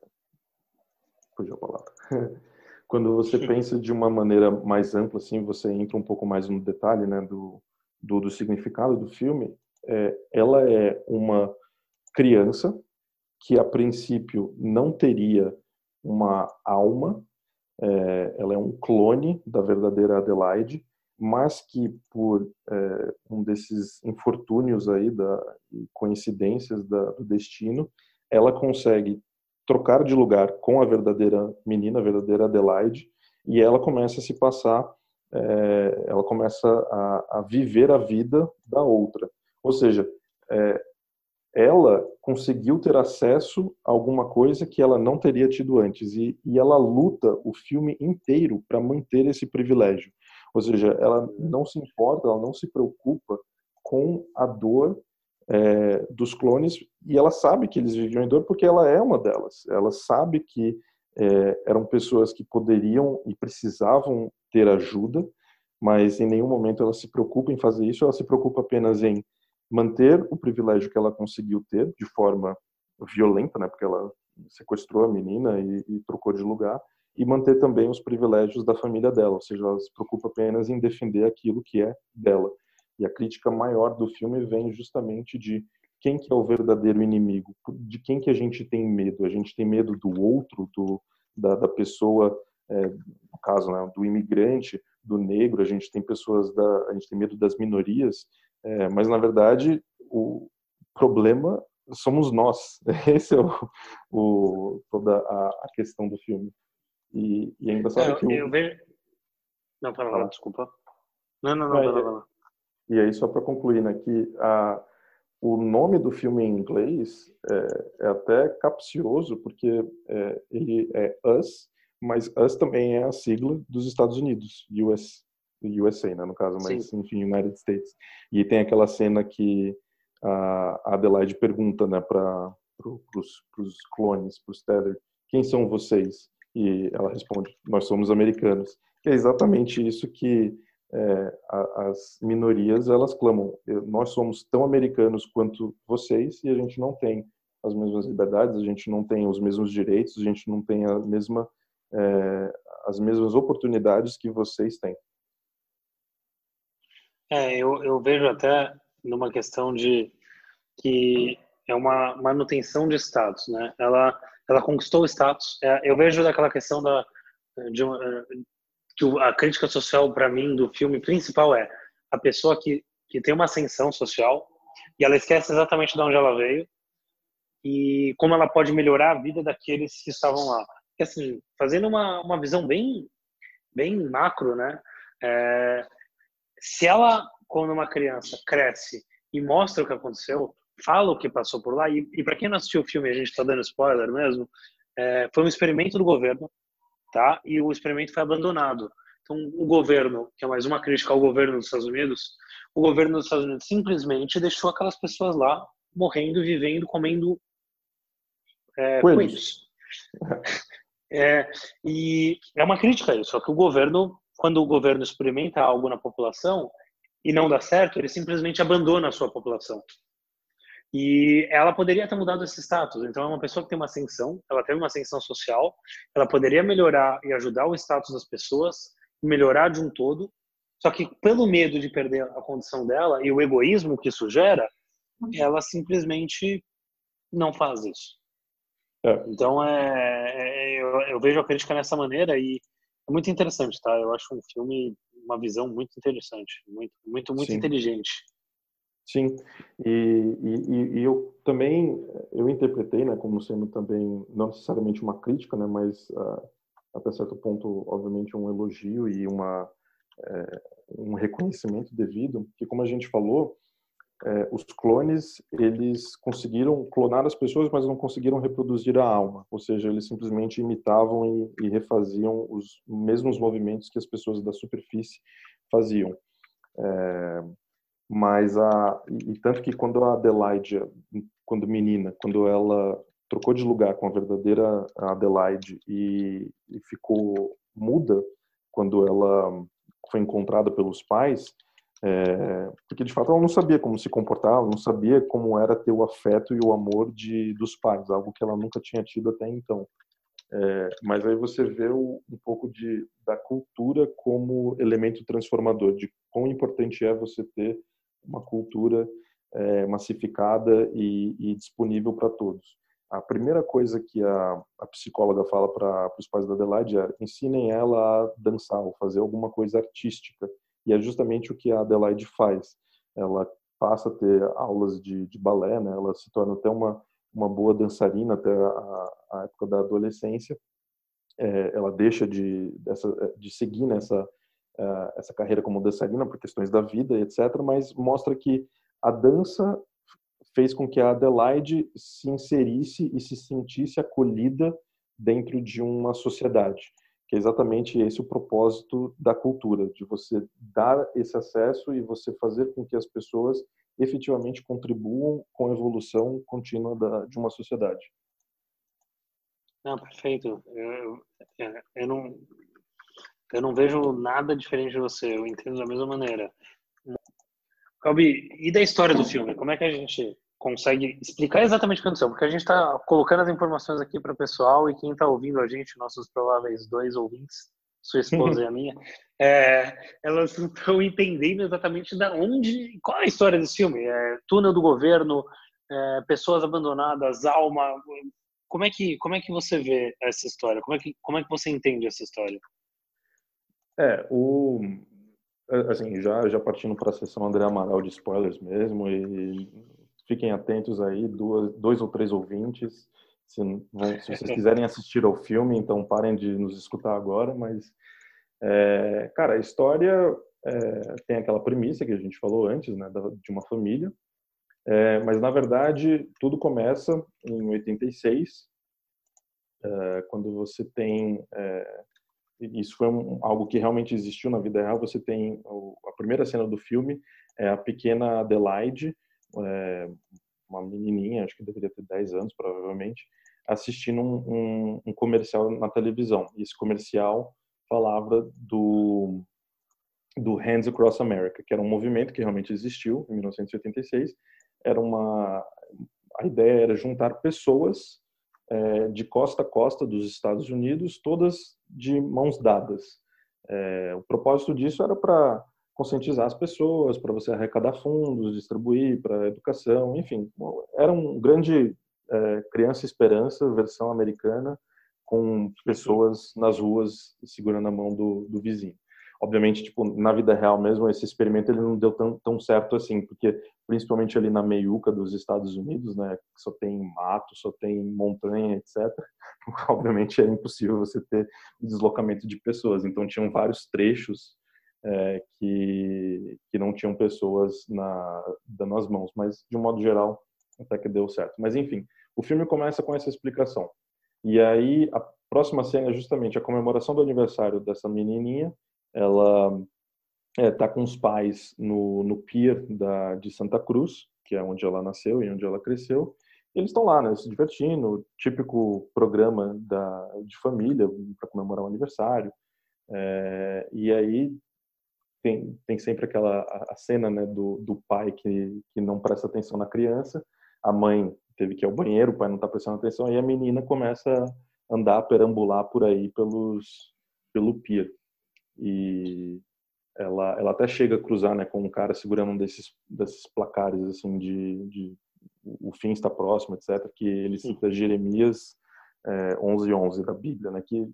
fugiu a palavra. Quando você pensa de uma maneira mais ampla, assim, você entra um pouco mais no detalhe, né, do, do, do significado do filme. É, ela é uma criança que a princípio não teria uma alma, é, ela é um clone da verdadeira Adelaide, mas que por é, um desses infortúnios aí da coincidências da, do destino, ela consegue trocar de lugar com a verdadeira menina, a verdadeira Adelaide, e ela começa a se passar, é, ela começa a, a, viver a vida da outra. Ou seja, é, ela conseguiu ter acesso a alguma coisa que ela não teria tido antes, e, e ela luta o filme inteiro para manter esse privilégio. Ou seja, ela não se importa, ela não se preocupa com a dor é, dos clones e ela sabe que eles viviam em dor porque ela é uma delas. Ela sabe que é, eram pessoas que poderiam e precisavam ter ajuda, mas em nenhum momento ela se preocupa em fazer isso. Ela se preocupa apenas em manter o privilégio que ela conseguiu ter de forma violenta, né? Porque ela sequestrou a menina e, e trocou de lugar e manter também os privilégios da família dela, ou seja, ela se preocupa apenas em defender aquilo que é dela. E a crítica maior do filme vem justamente de quem que é o verdadeiro inimigo, de quem que a gente tem medo. A gente tem medo do outro, do, da, da pessoa, é, no caso, né, do imigrante, do negro. A gente tem pessoas da, a gente tem medo das minorias, é, mas na verdade o problema somos nós. Esse é o, o toda a, a, questão do filme. E, e é engraçado é, que o... eu vejo. Não, fala lá, desculpa. Não, não, não, não, não. E aí, só para concluir, né, que a, o nome do filme em inglês é, é até capcioso, porque é, ele é Us, mas Us também é a sigla dos Estados Unidos, US, USA, né, no caso, mas Sim. enfim, United States. E tem aquela cena que a Adelaide pergunta né, para pro, os clones, para os Tether, quem são vocês? E ela responde, nós somos americanos. Que é exatamente isso que é, as minorias elas clamam nós somos tão americanos quanto vocês e a gente não tem as mesmas liberdades a gente não tem os mesmos direitos a gente não tem a mesma é, as mesmas oportunidades que vocês têm é eu, eu vejo até numa questão de que é uma manutenção de status né ela ela conquistou o status é, eu vejo daquela questão da de, que a crítica social para mim do filme principal é a pessoa que, que tem uma ascensão social e ela esquece exatamente de onde ela veio e como ela pode melhorar a vida daqueles que estavam lá. Assim, fazendo uma, uma visão bem bem macro, né? É, se ela, quando uma criança cresce e mostra o que aconteceu, fala o que passou por lá, e, e para quem não assistiu o filme, a gente está dando spoiler mesmo, é, foi um experimento do governo tá? E o experimento foi abandonado. Então, o governo, que é mais uma crítica ao governo dos Estados Unidos, o governo dos Estados Unidos simplesmente deixou aquelas pessoas lá morrendo, vivendo, comendo é, coelhos. É, e é uma crítica a isso, só que o governo, quando o governo experimenta algo na população e não dá certo, ele simplesmente abandona a sua população. E ela poderia ter mudado esse status. Então, é uma pessoa que tem uma ascensão, ela teve uma ascensão social, ela poderia melhorar e ajudar o status das pessoas, melhorar de um todo. Só que, pelo medo de perder a condição dela e o egoísmo que isso gera, ela simplesmente não faz isso. É. Então, é, é eu, eu, vejo a crítica nessa maneira e muito interessante, tá? Eu acho um filme, uma visão muito interessante, muito, muito, muito Sim. inteligente. Sim, e, e, e, eu também eu interpretei, né, como sendo também não necessariamente uma crítica, né, mas uh, até certo ponto, obviamente, um elogio e uma é, um reconhecimento devido, que como a gente falou, é, os clones eles conseguiram clonar as pessoas, mas não conseguiram reproduzir a alma, ou seja, eles simplesmente imitavam e, e refaziam os mesmos movimentos que as pessoas da superfície faziam. É, mas a e tanto que quando a Adelaide, quando menina, quando ela trocou de lugar com a verdadeira Adelaide e, e ficou muda quando ela foi encontrada pelos pais, É, porque de fato ela não sabia como se comportar, ela não sabia como era ter o afeto e o amor de dos pais, algo que ela nunca tinha tido até então. É, mas aí você vê o, um pouco de da cultura como elemento transformador, de quão importante é você ter uma cultura é, massificada e, e disponível para todos. A primeira coisa que a, a psicóloga fala para os pais da Adelaide é ensinem ela a dançar ou fazer alguma coisa artística. E é justamente o que a Adelaide faz. Ela passa a ter aulas de, de balé, né? ela se torna até uma, uma boa dançarina até a, a época da adolescência. É, ela deixa de, dessa, de seguir nessa uh, essa carreira como dançarina por questões da vida, etc. Mas mostra que a dança fez com que a Adelaide se inserisse e se sentisse acolhida dentro de uma sociedade, que é exatamente esse o propósito da cultura, de você dar esse acesso e você fazer com que as pessoas efetivamente contribuam com a evolução contínua da, de uma sociedade. Não, perfeito. Eu, eu, eu, não, eu não vejo nada diferente de você, eu entendo da mesma maneira. Calbi, e da história do filme? Como é que a gente consegue explicar exatamente o que aconteceu? Porque a gente está colocando as informações aqui para o pessoal e quem está ouvindo a gente, nossos prováveis dois ouvintes, sua esposa e a minha, é, elas estão entendendo exatamente da onde, qual é a história desse filme. É, túnel do governo, é, pessoas abandonadas, alma. Como é que como é que você vê essa história? Como é que como é que você entende essa história? É, o assim, já já partindo para a sessão André Amaral de spoilers mesmo e fiquem atentos aí, duas, dois ou três ouvintes, se, se vocês quiserem assistir ao filme, então parem de nos escutar agora, mas é, cara, a história é, tem aquela premissa que a gente falou antes, né, de uma família, é, mas na verdade tudo começa em 86, é, quando você tem é, isso foi um, algo que realmente existiu na vida real. Você tem a primeira cena do filme é a pequena Adelaide, é, uma menininha, acho que deveria ter 10 anos provavelmente, assistindo um, um, um comercial na televisão. E esse comercial falava do do Hands Across America, que era um movimento que realmente existiu em 1986. Era uma a ideia era juntar pessoas é, de costa a costa dos Estados Unidos, todas de mãos dadas. É, o propósito disso era para conscientizar as pessoas, para você arrecadar fundos, distribuir para educação, enfim, era um grande é, criança esperança versão americana com pessoas nas ruas segurando a mão do, do vizinho obviamente, tipo, na vida real mesmo, esse experimento ele não deu tão, tão certo assim, porque principalmente ali na meiuca dos Estados Unidos, né, que só tem mato, só tem montanha, etc. obviamente é impossível você ter deslocamento de pessoas. Então tinham vários trechos é, que que não tinham pessoas na dando as mãos, mas de um modo geral até que deu certo. Mas enfim, o filme começa com essa explicação. E aí a próxima cena é justamente a comemoração do aniversário dessa menininha ela está é, com os pais no, no pier da, de Santa Cruz, que é onde ela nasceu e onde ela cresceu. eles estão lá, né, se divertindo, típico programa da, de família para comemorar o aniversário. É, e aí tem, tem sempre aquela a cena né, do, do pai que, que não presta atenção na criança, a mãe teve que ir ao banheiro, o pai não está prestando atenção, e a menina começa a andar, perambular por aí pelos, pelo pier e ela, ela até chega a cruzar né, com um cara segurando um desses, desses placares assim de, de o fim está próximo, etc., que ele cita Jeremias é, 11, 11 da Bíblia, né, que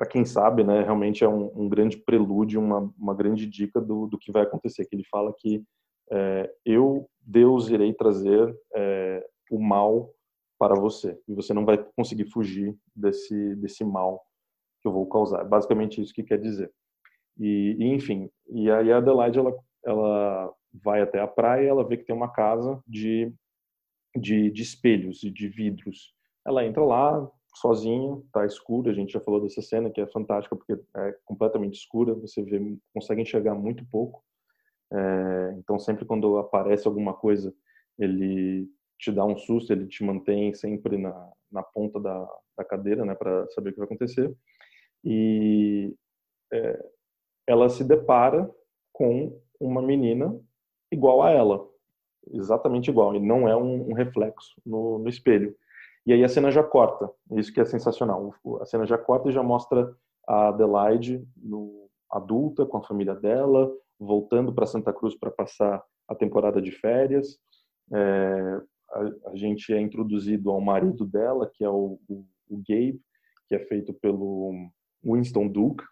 para quem sabe, né, realmente é um, um, grande prelúdio, uma, uma grande dica do, do que vai acontecer, que ele fala que é, eu, Deus, irei trazer é, o mal para você, e você não vai conseguir fugir desse, desse mal que eu vou causar. Basicamente isso que quer dizer. E, e, enfim, e aí a Adelaide ela, ela vai até a praia, ela vê que tem uma casa de, de, de espelhos e de vidros. Ela entra lá sozinha, tá escura. A gente já falou dessa cena que é fantástica porque é completamente escura. Você vê, consegue enxergar muito pouco. É, então sempre quando aparece alguma coisa, ele te dá um susto, ele te mantém sempre na, na ponta da, da cadeira, né, para saber o que vai acontecer. E é, ela se depara com uma menina igual a ela, exatamente igual, e não é um, um reflexo no, no, espelho. E aí a cena já corta, isso que é sensacional. A cena já corta e já mostra a Adelaide no, adulta com a família dela, voltando para Santa Cruz para passar a temporada de férias. É, a, a, gente é introduzido ao marido dela, que é o, o, o Gabe, que é feito pelo Winston Duke,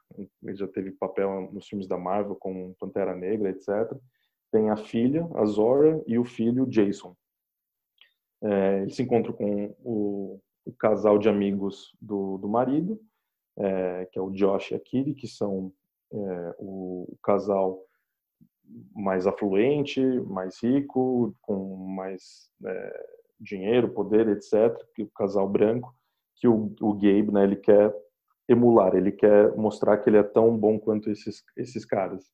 ele já teve papel nos filmes da Marvel com Pantera Negra, etc. Tem a filha, a Zora, e o filho, Jason. É, ele se encontra com o, o casal de amigos do, do marido, é, que é o Josh e a Kiri, que são é, o, o, casal mais afluente, mais rico, com mais é, dinheiro, poder, etc. Que o casal branco, que o, o Gabe, né, ele quer emular, ele quer mostrar que ele é tão bom quanto esses esses caras.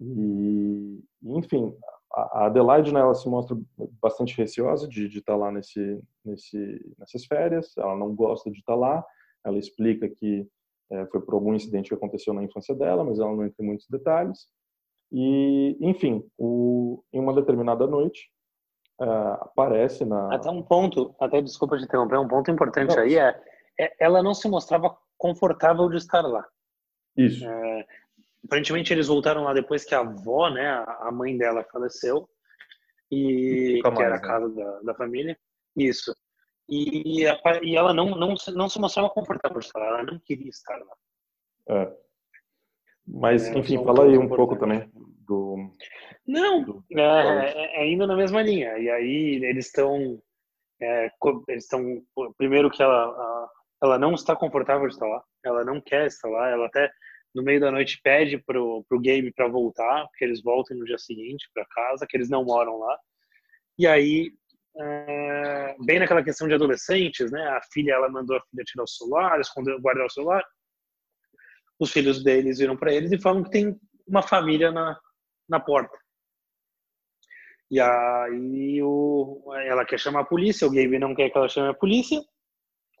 E, enfim, a Adelaide, né, ela se mostra bastante receosa de, de estar tá lá nesse, nesse, nessas férias. Ela não gosta de estar tá lá. Ela explica que é, foi por algum incidente que aconteceu na infância dela, mas ela não entra em muitos detalhes. E, enfim, o, em uma determinada noite, uh, aparece na. Até um ponto, até desculpa te interromper, um ponto importante não. aí é, é, ela não se mostrava confortável de estar lá. Isso. É, aparentemente eles voltaram lá depois que a avó, né, a mãe dela faleceu e mais, que era a né? casa né? da, da família. Isso. E, e ela não, não, não se mostrava confortável de estar lá, ela não queria estar lá. É. Mas, é, enfim, fala aí um pouco também do. Não, do... É, é, é, indo na mesma linha. E aí eles estão. É, eles estão. Primeiro que ela, ela não está confortável de estar lá, ela não quer estar lá, ela até no meio da noite pede pro, pro Gabe para voltar, que eles voltem no dia seguinte para casa, que eles não moram lá. E aí é, bem naquela questão de adolescentes, né? A filha, ela mandou a filha tirar o celular, esconder, guardar o celular. Os filhos deles viram para eles e falam que tem uma família na, na porta. E aí o, ela quer chamar a polícia, o Gabe não quer que ela chame a polícia,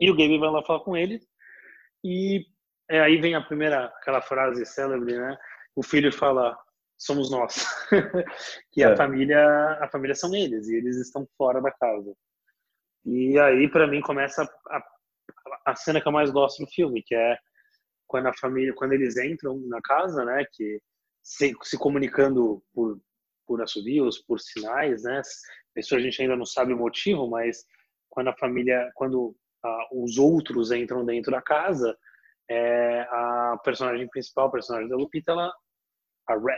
e o Gabe vai lá falar com ele. E é, aí vem a primeira, aquela frase célebre, né? O filho fala: somos nós. que é. a família, a família são eles e eles estão fora da casa. E aí para mim começa a, a, a, cena que eu mais gosto do filme, que é quando a família, quando eles entram na casa, né, que se, se comunicando por por assovios, por sinais, né? Isso a gente ainda não sabe o motivo, mas quando a família, quando os outros entram dentro da casa, é, a personagem principal, a personagem da Lupita, ela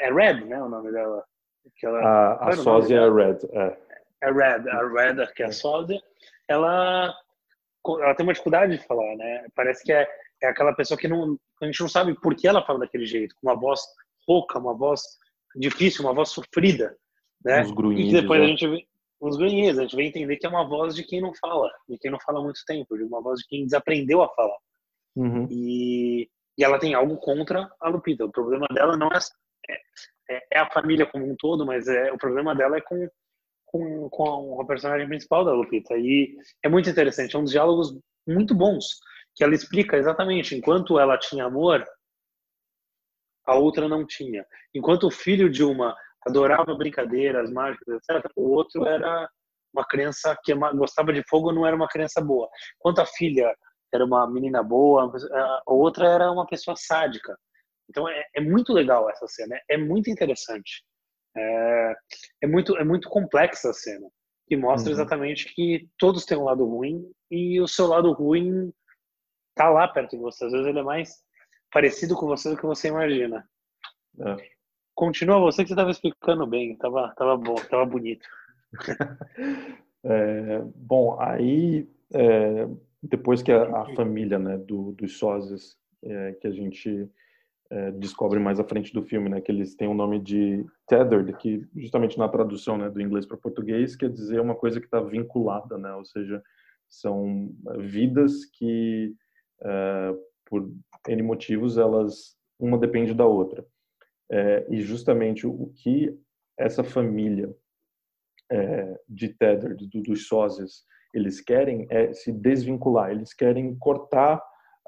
é Red, né? O nome dela. Aquela, a a sósia é Red. É. é Red, a Red, que é a sósia. Ela, ela tem uma dificuldade de falar, né? Parece que é, é aquela pessoa que não, a gente não sabe por que ela fala daquele jeito, com uma voz rouca, uma voz difícil, uma voz sofrida, né? Uns grunhidos, e depois né? a gente vê uns grunhidos, a gente vem entender que é uma voz de quem não fala, de quem não fala há muito tempo, de uma voz de quem desaprendeu a falar. Uhum. E, e ela tem algo contra a Lupita. O problema dela não é é, é, a família como um todo, mas é, o problema dela é com, com, com a personagem principal da Lupita. E é muito interessante, é um dos diálogos muito bons, que ela explica exatamente, enquanto ela tinha amor, a outra não tinha. Enquanto o filho de uma adorava brincadeiras mágicas, etc., o outro era uma criança que gostava de fogo, não era uma criança boa. Enquanto a filha era uma menina boa, a outra era uma pessoa sádica. Então é, é muito legal essa cena, é muito interessante. É, é, muito, é muito complexa a cena, que mostra uhum. exatamente que todos têm um lado ruim e o seu lado ruim tá lá perto de você. Às vezes ele é mais parecido com você do que você imagina. É. Continua você que você estava explicando bem, tava, tava bom, tava bonito. é, bom, aí é, depois que a, a família né, do, dos sósias é, que a gente é, descobre mais à frente do filme, né, que eles têm o nome de tethered, que justamente na tradução né, do inglês para português quer dizer uma coisa que está vinculada, né, ou seja, são vidas que é, por N motivos elas uma depende da outra. É, e justamente o, o, que essa família é, de tethered, do, dos sósias, eles querem é se desvincular, eles querem cortar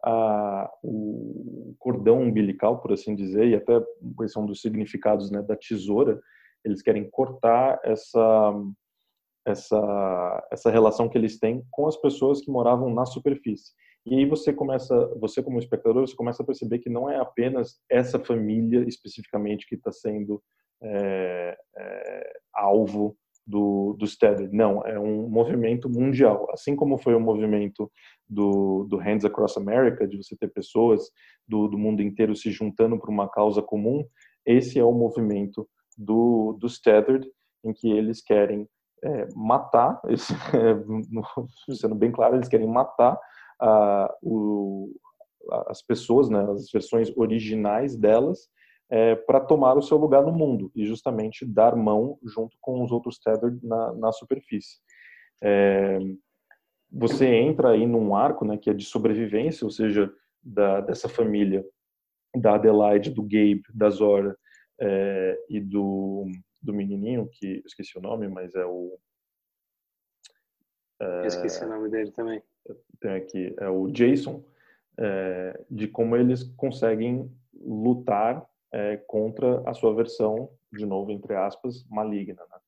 a, o cordão umbilical, por assim dizer, e até esse é um dos significados né, da tesoura, eles querem cortar essa, essa, essa relação que eles têm com as pessoas que moravam na superfície. E aí você começa, você como espectador, você começa a perceber que não é apenas essa família especificamente que está sendo é, é, alvo do, do Steady. Não, é um movimento mundial. Assim como foi o movimento do, do Hands Across America, de você ter pessoas do, do mundo inteiro se juntando para uma causa comum, esse é o movimento do, do Tethered, em que eles querem é, matar, esse, sendo bem claro, eles querem matar uh, o, as pessoas, né, as versões originais delas, é, para tomar o seu lugar no mundo e justamente dar mão junto com os outros Tethered na, na superfície. É, você entra aí num arco né, que é de sobrevivência, ou seja, da, dessa família da Adelaide, do Gabe, da Zora é, e do, do menininho, que esqueci o nome, mas é o... É, esqueci o nome dele também. Tem aqui, é o Jason, é, de como eles conseguem lutar é, contra a sua versão, de novo, entre aspas, maligna. Né?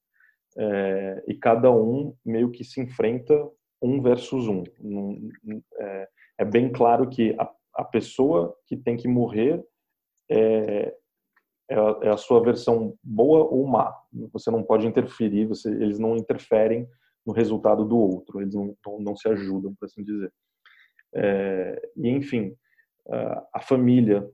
É, e cada um meio que se enfrenta um versus um. É, é bem claro que a, a, pessoa que tem que morrer é, é a, é, a, sua versão boa ou má. Você não pode interferir, você, eles não interferem no resultado do outro, eles não, não, se ajudam, por assim dizer. É, e, enfim, a família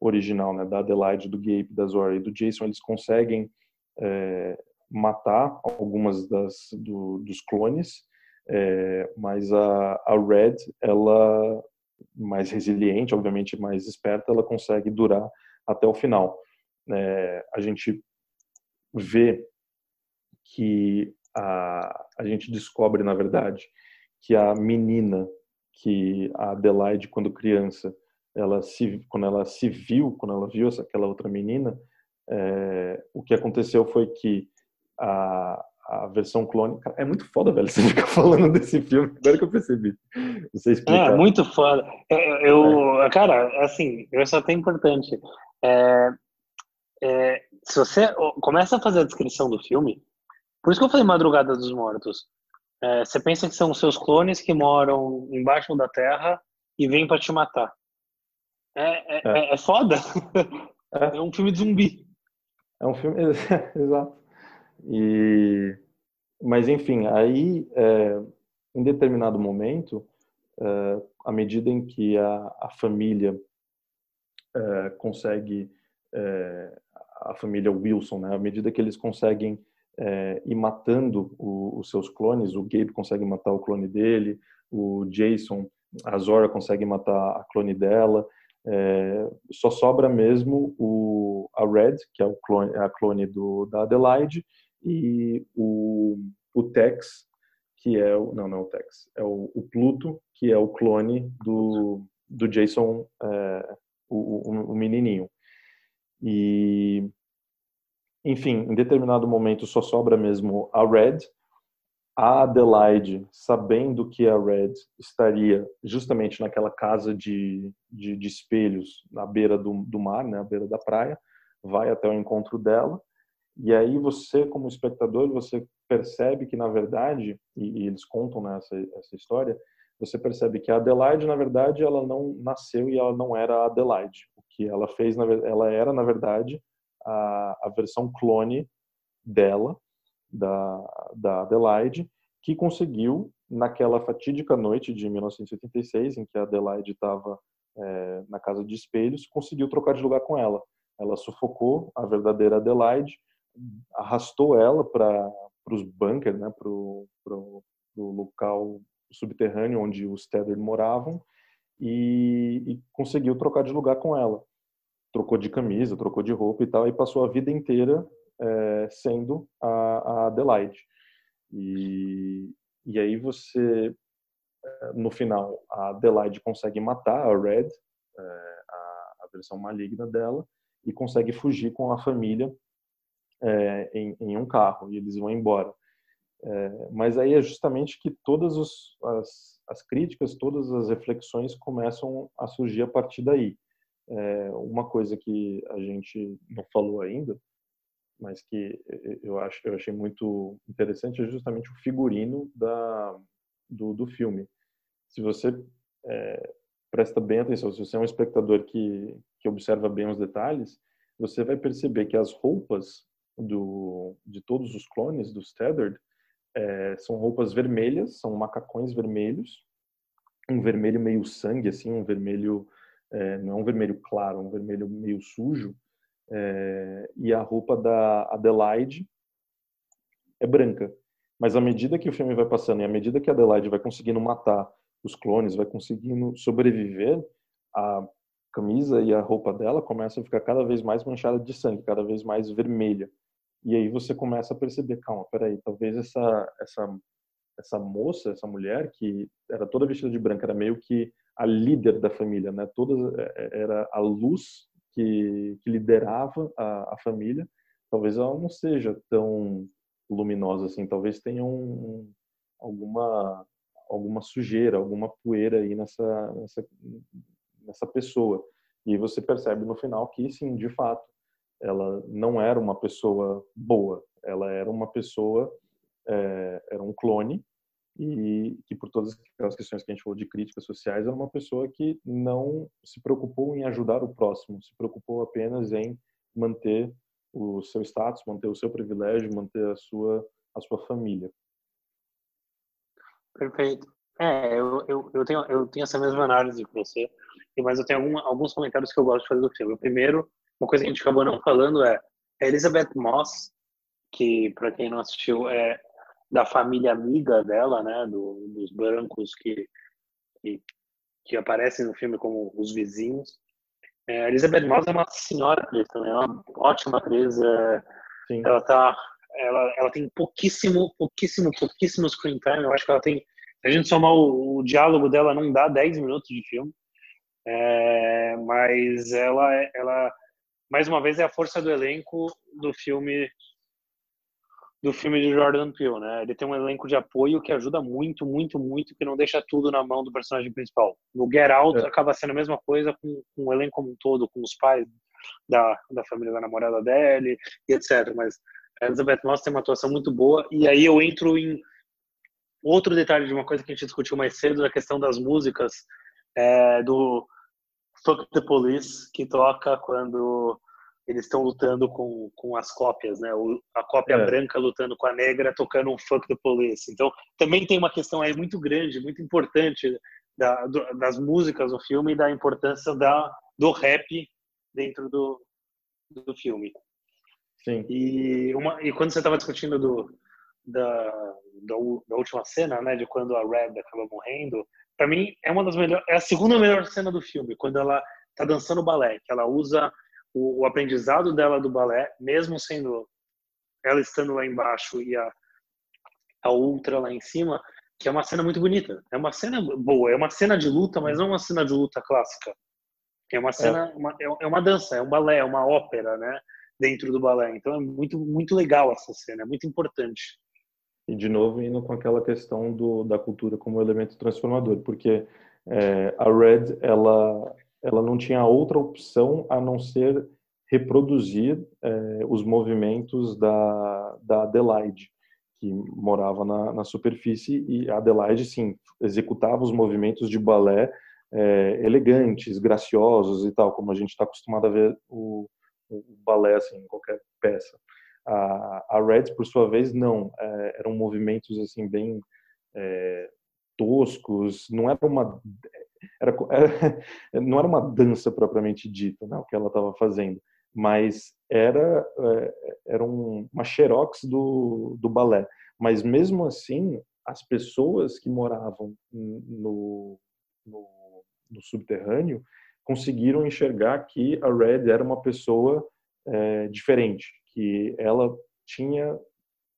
original, né, da Adelaide, do Gabe, da Zora e do Jason, eles conseguem é, matar algumas das do, dos clones, é, mas a, a Red, ela mais resiliente, obviamente mais esperta, ela consegue durar até o final. É, a gente vê que a, a gente descobre, na verdade, que a menina que a Adelaide, quando criança, ela se, quando ela se viu, quando ela viu essa, aquela outra menina, é, o que aconteceu foi que a, a versão clone. é muito foda, velho, você fica falando desse filme, agora que eu percebi. Você explica. É, muito foda. Eu, é. cara, assim, eu só tenho importante. É, é, se você começa a fazer a descrição do filme, por isso que eu falei Madrugada dos Mortos. É, você pensa que são seus clones que moram embaixo da terra e vêm para te matar. É, é, é. é foda. É. é. um filme de zumbi. É um filme, exato. E, mas enfim, aí, é, em determinado momento, é, à medida em que a, a família é, consegue, é, a família Wilson, né, à medida que eles conseguem é, ir matando o, os seus clones, o Gabe consegue matar o clone dele, o Jason, a Zora consegue matar a clone dela, é, só sobra mesmo o, a Red, que é o clone, a clone do, da Adelaide, e o, o Tex, que é o. Não, não é o Tex. É o, o Pluto, que é o clone do, do Jason, é, o, o, o menininho. E. Enfim, em determinado momento só sobra mesmo a Red, a Adelaide, sabendo que a Red estaria justamente naquela casa de, de, de espelhos na beira do, do mar, né, à beira da praia, vai até o encontro dela. E aí você, como espectador, você percebe que, na verdade, e, e eles contam né, essa história, você percebe que a Adelaide, na verdade, ela não nasceu e ela não era a Adelaide. O que ela fez, ela era, na verdade, a, a versão clone dela, da, da Adelaide, que conseguiu, naquela fatídica noite de 1986, em que a Adelaide estava é, na casa de espelhos, conseguiu trocar de lugar com ela. Ela sufocou a verdadeira Adelaide, arrastou ela para os bunkers, né, para o local subterrâneo onde os Tether moravam, e, e, conseguiu trocar de lugar com ela. Trocou de camisa, trocou de roupa e tal, e passou a vida inteira é, sendo a, a Adelaide. E, e aí você, é, no final, a Adelaide consegue matar a Red, é, a, a versão maligna dela, e consegue fugir com a família é, em, em, um carro e eles vão embora. É, mas aí é justamente que todas os, as, as críticas, todas as reflexões começam a surgir a partir daí. É, uma coisa que a gente não falou ainda, mas que eu acho eu achei muito interessante é justamente o figurino da do, do filme. Se você é, presta bem atenção, se você é um espectador que que observa bem os detalhes, você vai perceber que as roupas do de todos os clones do Steddard é, são roupas vermelhas, são macacões vermelhos, um vermelho meio sangue, assim, um vermelho é, não é um vermelho claro, é um vermelho meio sujo, é, e a roupa da Adelaide é branca. Mas à medida que o filme vai passando e à medida que a Adelaide vai conseguindo matar os clones, vai conseguindo sobreviver, a camisa e a roupa dela começam a ficar cada vez mais manchada de sangue, cada vez mais vermelha. E aí você começa a perceber, calma, peraí, talvez essa essa essa moça, essa mulher que era toda vestida de branco, era meio que a líder da família, né? Toda é, é, era a luz que, que liderava a, a, família, talvez ela não seja tão luminosa assim, talvez tenha um, alguma alguma sujeira, alguma poeira aí nessa, nessa nessa pessoa. E você percebe no final que sim, de fato, ela não era uma pessoa boa, ela era uma pessoa é, era um clone e que por todas aquelas questões que a gente falou de críticas sociais, era uma pessoa que não se preocupou em ajudar o próximo, se preocupou apenas em manter o seu status, manter o seu privilégio, manter a sua a sua família. Perfeito. É, eu, eu, eu, tenho, eu tenho essa mesma análise que você, mas eu tenho algum, alguns comentários que eu gosto de fazer do filme. O primeiro, uma coisa que a gente acabou não falando é a Elizabeth Moss, que, para quem não assistiu, é da família amiga dela, né, do, dos brancos que, que, que aparecem no filme como os vizinhos. É, Elizabeth Moss é uma senhora atriz também, é uma ótima atriz. É, ela tá, ela, ela tem pouquíssimo, pouquíssimo, pouquíssimo screen time. Eu acho que ela tem, se a gente somar o, o diálogo dela, não dá 10 minutos de filme. É, mas ela, ela, mais uma vez, é a força do elenco do filme do filme de Jordan Peele, né? Ele tem um elenco de apoio que ajuda muito, muito, muito, que não deixa tudo na mão do personagem principal. No Get Out é. acaba sendo a mesma coisa com, com, o elenco como um todo, com os pais da, da família da namorada dele e etc. Mas a Elizabeth Moss tem uma atuação muito boa e aí eu entro em outro detalhe de uma coisa que a gente discutiu mais cedo, da questão das músicas é, do Fuck the Police, que toca quando eles estão lutando com, com as cópias, né? O, a cópia é. branca lutando com a negra, tocando um fuck the police. Então, também tem uma questão aí muito grande, muito importante da, do, das músicas do filme e da importância da, do rap dentro do, do filme. Sim. E, uma, e quando você estava discutindo do, da, da, da, última cena, né, de quando a Red acaba morrendo, para mim é uma das melhores, é a segunda melhor cena do filme, quando ela tá dançando balé, que ela usa o, o, aprendizado dela do balé, mesmo sendo ela estando lá embaixo e a, a outra lá em cima, que é uma cena muito bonita. É uma cena boa, é uma cena de luta, mas não é uma cena de luta clássica. É uma cena, é. Uma, é, é uma dança, é um balé, é uma ópera, né? Dentro do balé. Então é muito, muito legal essa cena, é muito importante. E de novo indo com aquela questão do, da cultura como elemento transformador, porque é, a Red ela ela não tinha outra opção a não ser reproduzir é, os movimentos da, da Adelaide, que morava na, na, superfície, e a Adelaide, sim, executava os movimentos de balé é, elegantes, graciosos e tal, como a gente está acostumado a ver o, o, balé assim, em qualquer peça. A, a Red, por sua vez, não, é, eram movimentos assim bem toscos, não era uma era, era, não era uma dança propriamente dita, né, o que ela estava fazendo, mas era, é, era um, uma xerox do, do balé. Mas mesmo assim, as pessoas que moravam no, no, no subterrâneo conseguiram enxergar que a Red era uma pessoa é, diferente, que ela tinha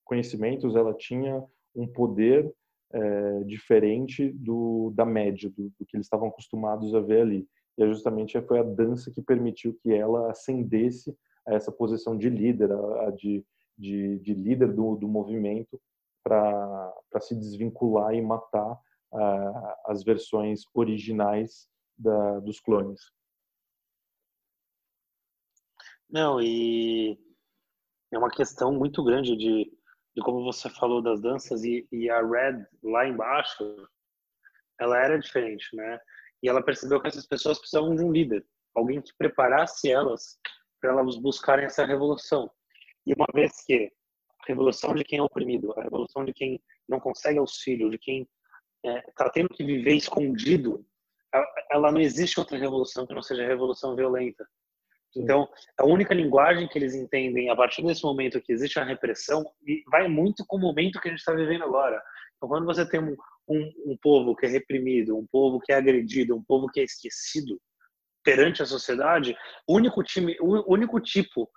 conhecimentos, ela tinha um poder é, diferente do da média do, do, que eles estavam acostumados a ver ali. E é justamente foi a dança que permitiu que ela ascendesse a essa posição de líder, a, a de, de, de, líder do, do movimento para se desvincular e matar uh, as versões originais da, dos clones. Não, e é uma questão muito grande de, de como você falou das danças e, e a Red lá embaixo, ela era diferente, né? E ela percebeu que essas pessoas precisavam de um líder, alguém que preparasse elas para elas buscarem essa revolução. E uma vez que a revolução de quem é oprimido, a revolução de quem não consegue auxílio, de quem está é, tá tendo que viver escondido, ela não existe outra revolução que não seja revolução violenta. Então, a única linguagem que eles entendem a partir desse momento que existe a repressão e vai muito com o momento que a gente está vivendo agora. Então, quando você tem um, um, um, povo que é reprimido, um povo que é agredido, um povo que é esquecido perante a sociedade, o único time, o único tipo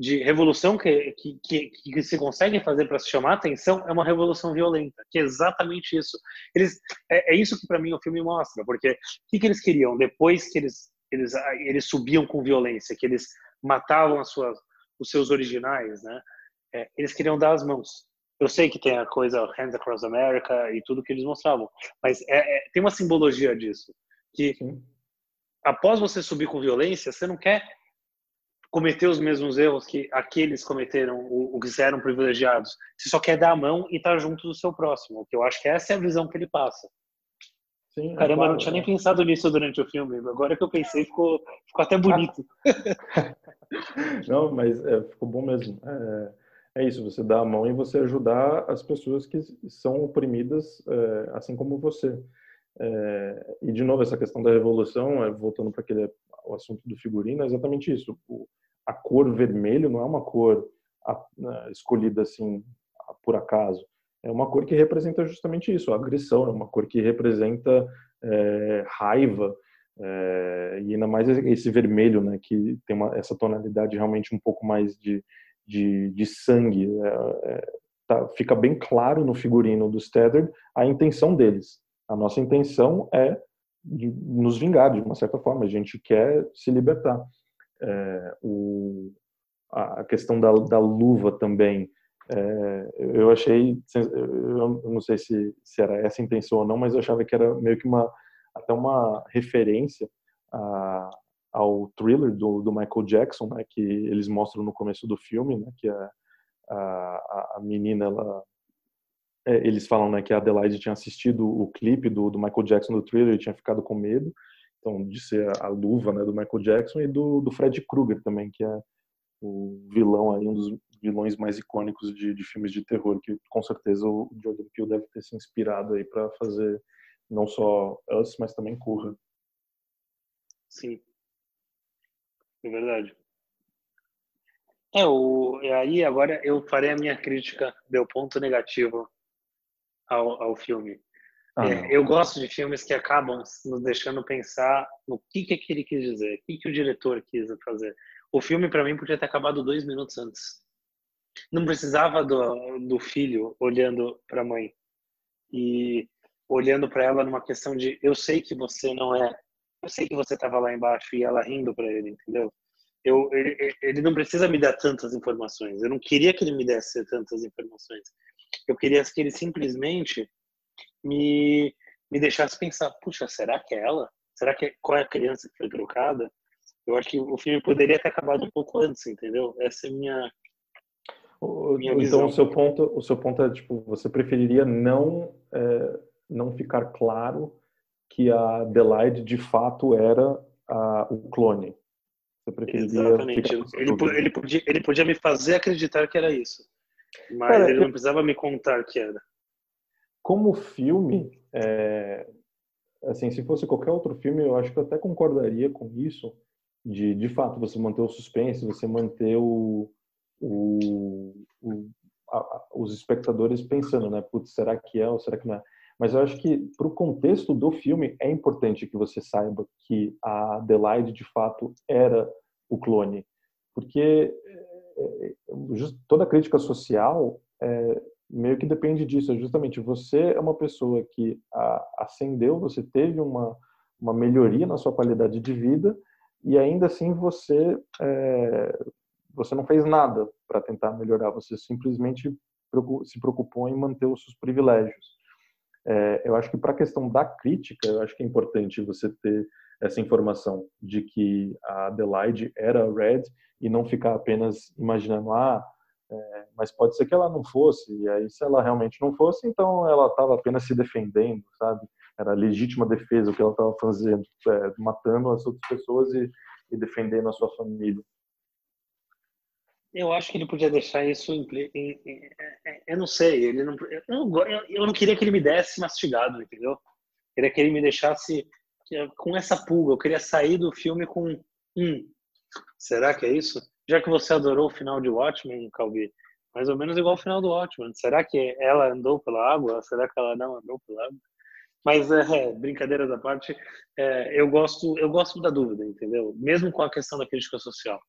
de revolução que, que, que, que se consegue fazer para se chamar atenção é uma revolução violenta, que é exatamente isso. Eles, é, é isso que para mim o filme mostra, porque o que, que eles queriam depois que eles, eles, eles subiam com violência, que eles matavam as suas, os seus originais, né? É, eles queriam dar as mãos. Eu sei que tem a coisa Hands Across America e tudo que eles mostravam, mas é, é, tem uma simbologia disso, que Sim. após você subir com violência, você não quer cometer os mesmos erros que aqueles cometeram, o, o que eram privilegiados. Você só quer dar a mão e estar junto do seu próximo, que eu acho que essa é a visão que ele passa. Sim, é Caramba, é claro, não tinha nem pensado nisso durante o filme. Agora que eu pensei, ficou, ficou até bonito. não, mas é, ficou bom mesmo. É, é, isso, você dá a mão e você ajudar as pessoas que são oprimidas, é, assim como você. É, e, de novo, essa questão da revolução, voltando para aquele o assunto do figurino, é exatamente isso. O, a cor vermelho não é uma cor né, escolhida assim por acaso. É uma cor que representa justamente isso, a agressão. É uma cor que representa é, raiva. É, e ainda mais esse vermelho, né, que tem uma, essa tonalidade realmente um pouco mais de, de, de sangue. É, é tá, fica bem claro no figurino do Steddard a intenção deles. A nossa intenção é nos vingar de uma certa forma. A gente quer se libertar. É, o, a questão da, da luva também. É, eu achei, eu não sei se, se era essa a intenção ou não, mas eu achava que era meio que uma até uma referência a, ao thriller do, do, Michael Jackson, né, que eles mostram no começo do filme, né, que a, a, a menina ela é, eles falam né, que a Adelaide tinha assistido o clipe do, do Michael Jackson do thriller e tinha ficado com medo, então de ser a luva né, do Michael Jackson e do, do Fred Krueger também, que é o vilão aí, um dos vilões mais icônicos de, de filmes de terror, que com certeza o Jordan Peele deve ter se inspirado aí para fazer não só Us, mas também Corra. Sim, é verdade. É, o, aí agora eu farei a minha crítica, meu ponto negativo ao, ao filme. Ah, é, eu gosto de filmes que acabam nos deixando pensar no que, que, ele quis dizer, o que, que o diretor quis fazer. O filme, para mim, podia ter acabado dois minutos antes. Não precisava do, do filho olhando para a mãe e olhando para ela numa questão de eu sei que você não é, eu sei que você estava lá embaixo e ela rindo para ele, entendeu? Eu, ele, ele não precisa me dar tantas informações. Eu não queria que ele me desse tantas informações. Eu queria que ele simplesmente me, me deixasse pensar, puxa, será que é ela? Será que é, qual é a criança que foi trocada? Eu acho que o filme poderia ter acabado um pouco antes, entendeu? Essa é a minha, minha então visão. o seu ponto, o seu ponto é tipo, você preferiria não é, não ficar claro que a Adelaide de fato era a, o clone. Você preferiria Exatamente. Ele, ele, podia, ele podia me fazer acreditar que era isso. Mas Cara, ele não precisava me contar que era. Como filme, é, assim, se fosse qualquer outro filme, eu acho que eu até concordaria com isso, de, de fato, você manter o suspense, você manter o, o, o a, os espectadores pensando, né? Putz, será que é ou será que não é? Mas eu acho que, para o contexto do filme, é importante que você saiba que a Adelaide, de fato, era o clone. Porque é, toda crítica social é, meio que depende disso. É justamente você é uma pessoa que ascendeu, você teve uma, uma melhoria na sua qualidade de vida e ainda assim você é, você não fez nada para tentar melhorar. Você simplesmente se preocupou em manter os seus privilégios. É, eu acho que para a questão da crítica, eu acho que é importante você ter essa informação de que a Adelaide era Red e não ficar apenas imaginando, ah, é, mas pode ser que ela não fosse, e aí se ela realmente não fosse, então ela estava apenas se defendendo, sabe? Era legítima defesa o que ela estava fazendo, é, matando as outras pessoas e, e defendendo a sua família. Eu acho que ele podia deixar isso. Em, em, em, eu não sei. Ele não, eu, não, eu não queria que ele me desse mastigado, entendeu? Eu queria que ele me deixasse com essa pulga. Eu queria sair do filme com. Hum, será que é isso? Já que você adorou o final de Watchmen, Calvi, mais ou menos igual o final do Watchmen. Será que ela andou pela água? Será que ela não andou pela água? Mas é, brincadeiras à parte, é, eu gosto eu gosto da dúvida, entendeu? Mesmo com a questão da crítica social.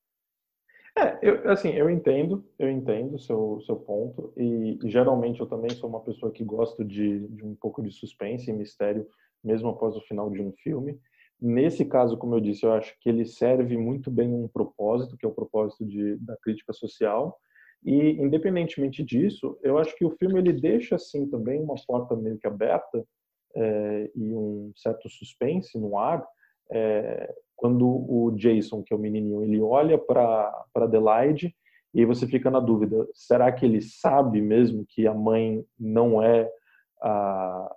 É, eu, assim, eu entendo, eu entendo seu, seu ponto, e, e, geralmente eu também sou uma pessoa que gosto de, de um pouco de suspense e mistério, mesmo após o final de um filme. Nesse caso, como eu disse, eu acho que ele serve muito bem um propósito, que é o propósito de, da crítica social, e independentemente disso, eu acho que o filme ele deixa assim também uma porta meio que aberta é, e um certo suspense no ar, é, quando o Jason, que é o menininho, ele olha para Adelaide e aí você fica na dúvida, será que ele sabe mesmo que a mãe não é a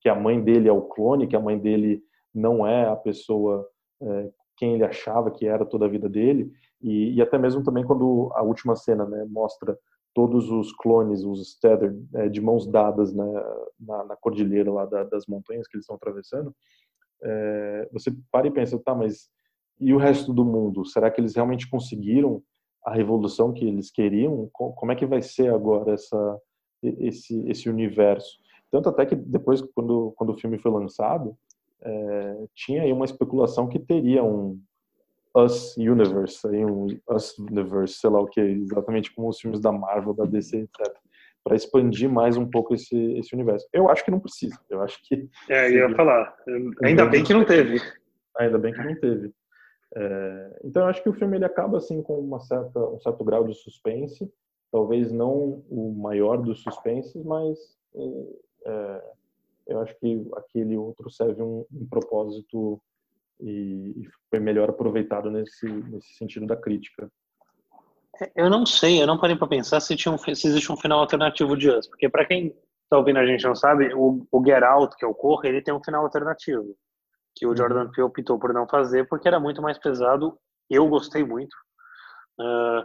que a mãe dele é o clone, que a mãe dele não é a pessoa é, quem ele achava que era toda a vida dele? E, e, até mesmo também quando a última cena né, mostra todos os clones, os Tether, é, de mãos dadas né, na, na, cordilheira lá da, das montanhas que eles estão atravessando, é, você para e pensa, tá, mas e o resto do mundo? Será que eles realmente conseguiram a revolução que eles queriam? Como é que vai ser agora essa, esse, esse universo? Tanto até que depois, quando, quando o filme foi lançado, é, tinha aí uma especulação que teria um Us Universe, aí um Us Universe, sei lá o que, exatamente como os filmes da Marvel, da DC, etc para expandir mais um pouco esse, esse universo. Eu acho que não precisa. Eu acho que. É, eu ia falar. Ainda bem que não teve. Ainda bem que não teve. É, então, eu acho que o filme ele acaba assim com uma certa, um certo grau de suspense. Talvez não o maior dos suspenses, mas é, eu acho que aquele outro serve um, um propósito e, e foi melhor aproveitado nesse, nesse sentido da crítica. Eu não sei, eu não parei para pensar se, tinha um, se existe um final alternativo de Us, porque para quem está ouvindo a gente não sabe, o, o Get Out, que é o Corra, ele tem um final alternativo, que o uhum. Jordan Peele optou por não fazer porque era muito mais pesado. Eu gostei muito, uh,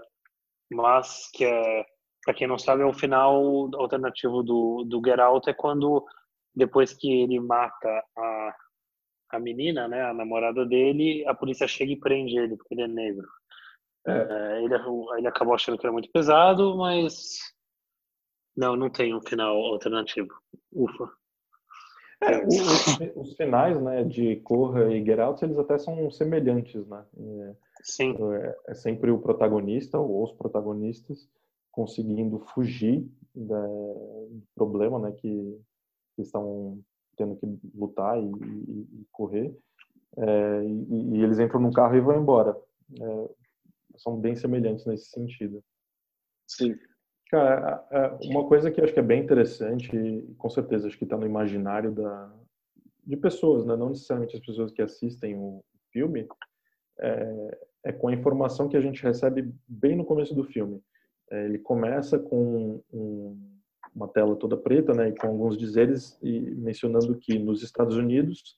mas que é, para quem não sabe, é o final alternativo do, do Get Out é quando depois que ele mata a, a menina, né, a namorada dele, a polícia chega e prende ele porque ele é negro. É, ele, ele acabou achando que era muito pesado, mas não, não tem um final alternativo. Ufa. É, os, os, finais, né, de Corra e Get Out, eles até são semelhantes, né? É, Sim. É, é, sempre o protagonista ou os protagonistas conseguindo fugir da, do problema, né, que, que estão tendo que lutar e, e, e correr. É, e, e, eles entram num carro e vão embora. São bem semelhantes nesse sentido. Sim. Cara, uma coisa que eu acho que é bem interessante, e com certeza acho que está no imaginário da, de pessoas, né? não necessariamente as pessoas que assistem o filme, é, é com a informação que a gente recebe bem no começo do filme. É, ele começa com um, uma tela toda preta, né, e com alguns dizeres e mencionando que nos Estados Unidos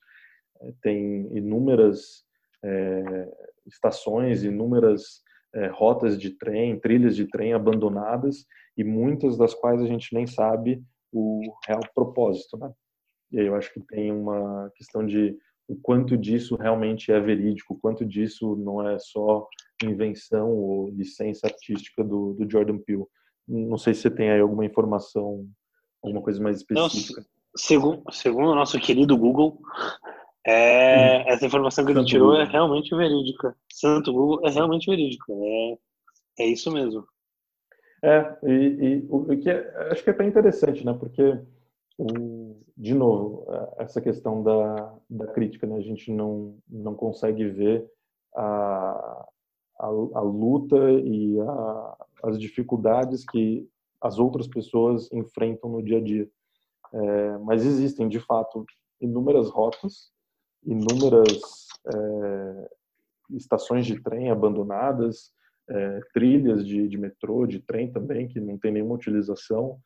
é, tem inúmeras é, estações, inúmeras é, rotas de trem, trilhas de trem abandonadas e muitas das quais a gente nem sabe o real propósito, né? E aí eu acho que tem uma questão de o quanto disso realmente é verídico, o quanto disso não é só invenção ou licença artística do, do Jordan Peele. Não sei se você tem aí alguma informação, alguma coisa mais específica. Não, segundo, segundo o nosso querido Google, é, essa informação que ele tirou é realmente verídica. Santo Google é realmente verídica. É, é isso mesmo. É, e, e o que é, acho que é até interessante, né? Porque, o, de novo, é, essa questão da, da crítica, né? A gente não, não consegue ver a, a, a luta e a, as dificuldades que as outras pessoas enfrentam no dia a dia. É, mas existem, de fato, inúmeras rotas, inúmeras é, estações de trem abandonadas, é, trilhas de, de, metrô, de trem também, que não tem nenhuma utilização,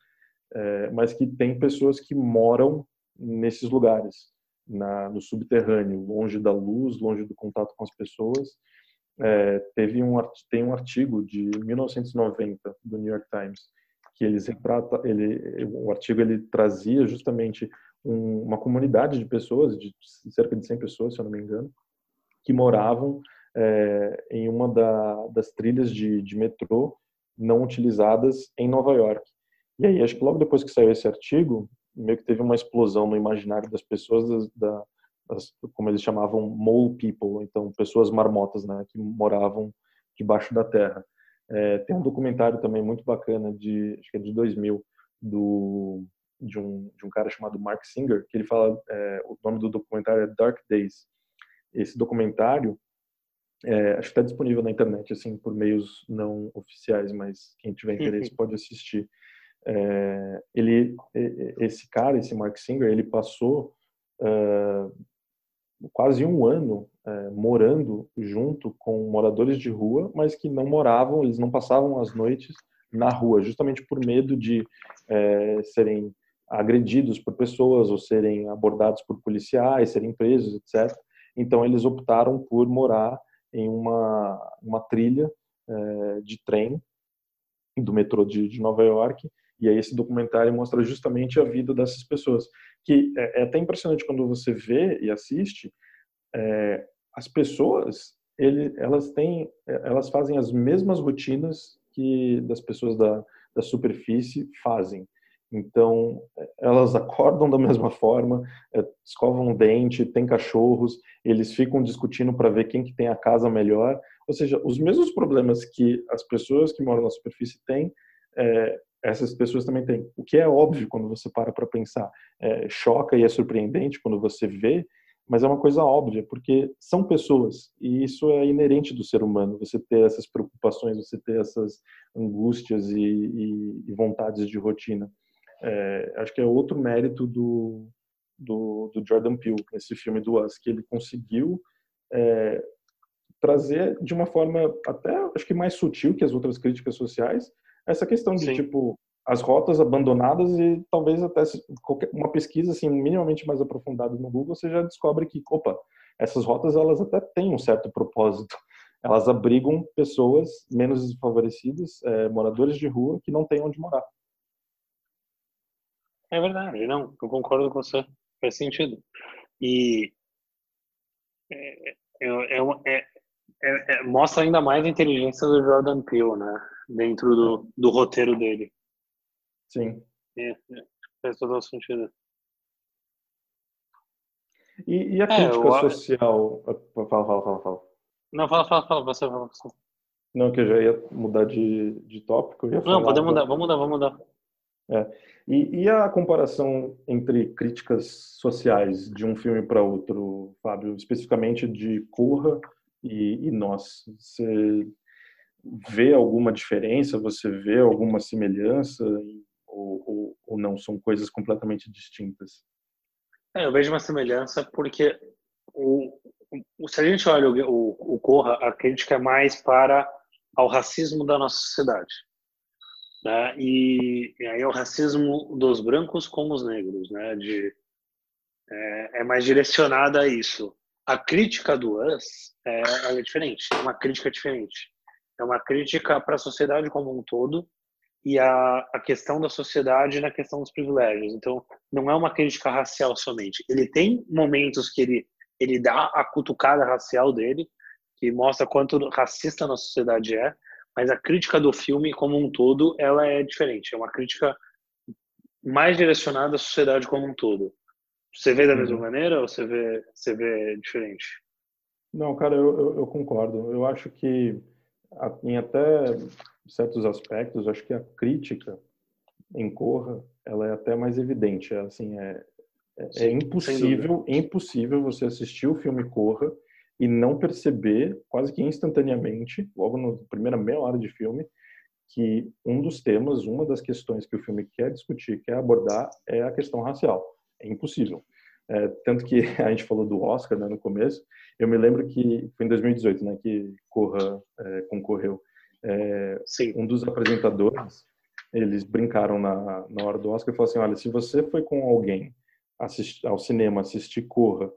é, mas que tem pessoas que moram nesses lugares, na, no subterrâneo, longe da luz, longe do contato com as pessoas. É, teve um tem um artigo de 1990 do New York Times que eles retrata ele o artigo ele trazia justamente um, uma comunidade de pessoas de cerca de 100 pessoas se eu não me engano que moravam é, em uma da, das trilhas de, de metrô não utilizadas em Nova York e aí acho que logo depois que saiu esse artigo meio que teve uma explosão no imaginário das pessoas das, da, das, como eles chamavam mole people, então pessoas marmotas, né, que moravam debaixo da terra. É, tem um documentário também muito bacana de acho que é de 2000 do de um de um cara chamado Mark Singer que ele fala é, o nome do documentário é Dark Days. Esse documentário é, acho que está disponível na internet assim por meios não oficiais, mas quem tiver interesse pode assistir. É, ele, esse cara, esse Mark Singer, ele passou uh, quase um ano uh, morando junto com moradores de rua, mas que não moravam, eles não passavam as noites na rua, justamente por medo de uh, serem agredidos por pessoas ou serem abordados por policiais, serem presos, etc. Então eles optaram por morar em uma, uma trilha de trem do metrô de, de Nova York e aí esse documentário mostra justamente a vida dessas pessoas, que é, é até impressionante quando você vê e assiste, é, as pessoas, ele, elas têm, elas fazem as mesmas rotinas que das pessoas da, da superfície fazem. Então, elas acordam da mesma forma, é, escovam o dente, tem cachorros, eles ficam discutindo para ver quem que tem a casa melhor. Ou seja, os mesmos problemas que as pessoas que moram na superfície têm, é, essas pessoas também têm. O que é óbvio quando você para para pensar. É, choca e é surpreendente quando você vê, mas é uma coisa óbvia, porque são pessoas, e isso é inerente do ser humano, você ter essas preocupações, você ter essas angústias e, e, e vontades de rotina. É, acho que é outro mérito do, do, do, Jordan Peele, nesse filme do Us, que ele conseguiu é, trazer de uma forma até, acho que mais sutil que as outras críticas sociais, essa questão de, Sim. tipo, as rotas abandonadas e talvez até uma pesquisa, assim, minimamente mais aprofundada no Google, você já descobre que, opa, essas rotas, elas até têm um certo propósito. Elas abrigam pessoas menos desfavorecidas, é, moradores de rua, que não têm onde morar. É verdade, não, eu concordo com você, faz sentido. E é, é, é, é, mostra ainda mais a inteligência do Jordan Peele, né? dentro do, do roteiro dele. Sim. É, é, faz todo sentido. E, e a é, crítica eu... social? Fala, fala, fala, fala. Não, fala, fala, fala, você, fala, você. Não, que eu já ia mudar de, de tópico. Não, falar, pode mudar, vamos mudar, vamos mudar. É. E, e, a comparação entre críticas sociais de um filme para outro, Fábio, especificamente de Corra e, e Nós? Você vê alguma diferença? Você vê alguma semelhança? Ou, ou, ou não? São coisas completamente distintas? É, eu vejo uma semelhança porque o, o, se a gente olha o, o, o Corra, a crítica é mais para ao racismo da nossa sociedade. Né? E, e aí é o racismo dos brancos com os negros, né? De, é, é mais direcionada a isso. A crítica do Us é, é diferente, é uma crítica diferente. É uma crítica para a sociedade como um todo e a, a questão da sociedade na questão dos privilégios. Então, não é uma crítica racial somente. Ele tem momentos que ele, ele dá a cutucada racial dele, que mostra quanto racista a nossa sociedade é, mas a crítica do filme como um todo, ela é diferente. É uma crítica mais direcionada à sociedade como um todo. Você vê da mesma uhum. maneira ou você vê, você vê diferente? Não, cara, eu, eu, eu concordo. Eu acho que em até certos aspectos, acho que a crítica em Corra, ela é até mais evidente. É, assim, é, é, é impossível, impossível você assistir o filme Corra e não perceber, quase que instantaneamente, logo na primeira meia hora de filme, que um dos temas, uma das questões que o filme quer discutir, quer abordar, é a questão racial. É impossível. É, tanto que a gente falou do Oscar né, no começo, eu me lembro que foi em 2018 né, que Corra é, concorreu. É, um dos apresentadores, eles brincaram na, na hora do Oscar e falaram assim, olha, se você foi com alguém ao cinema assistir Corra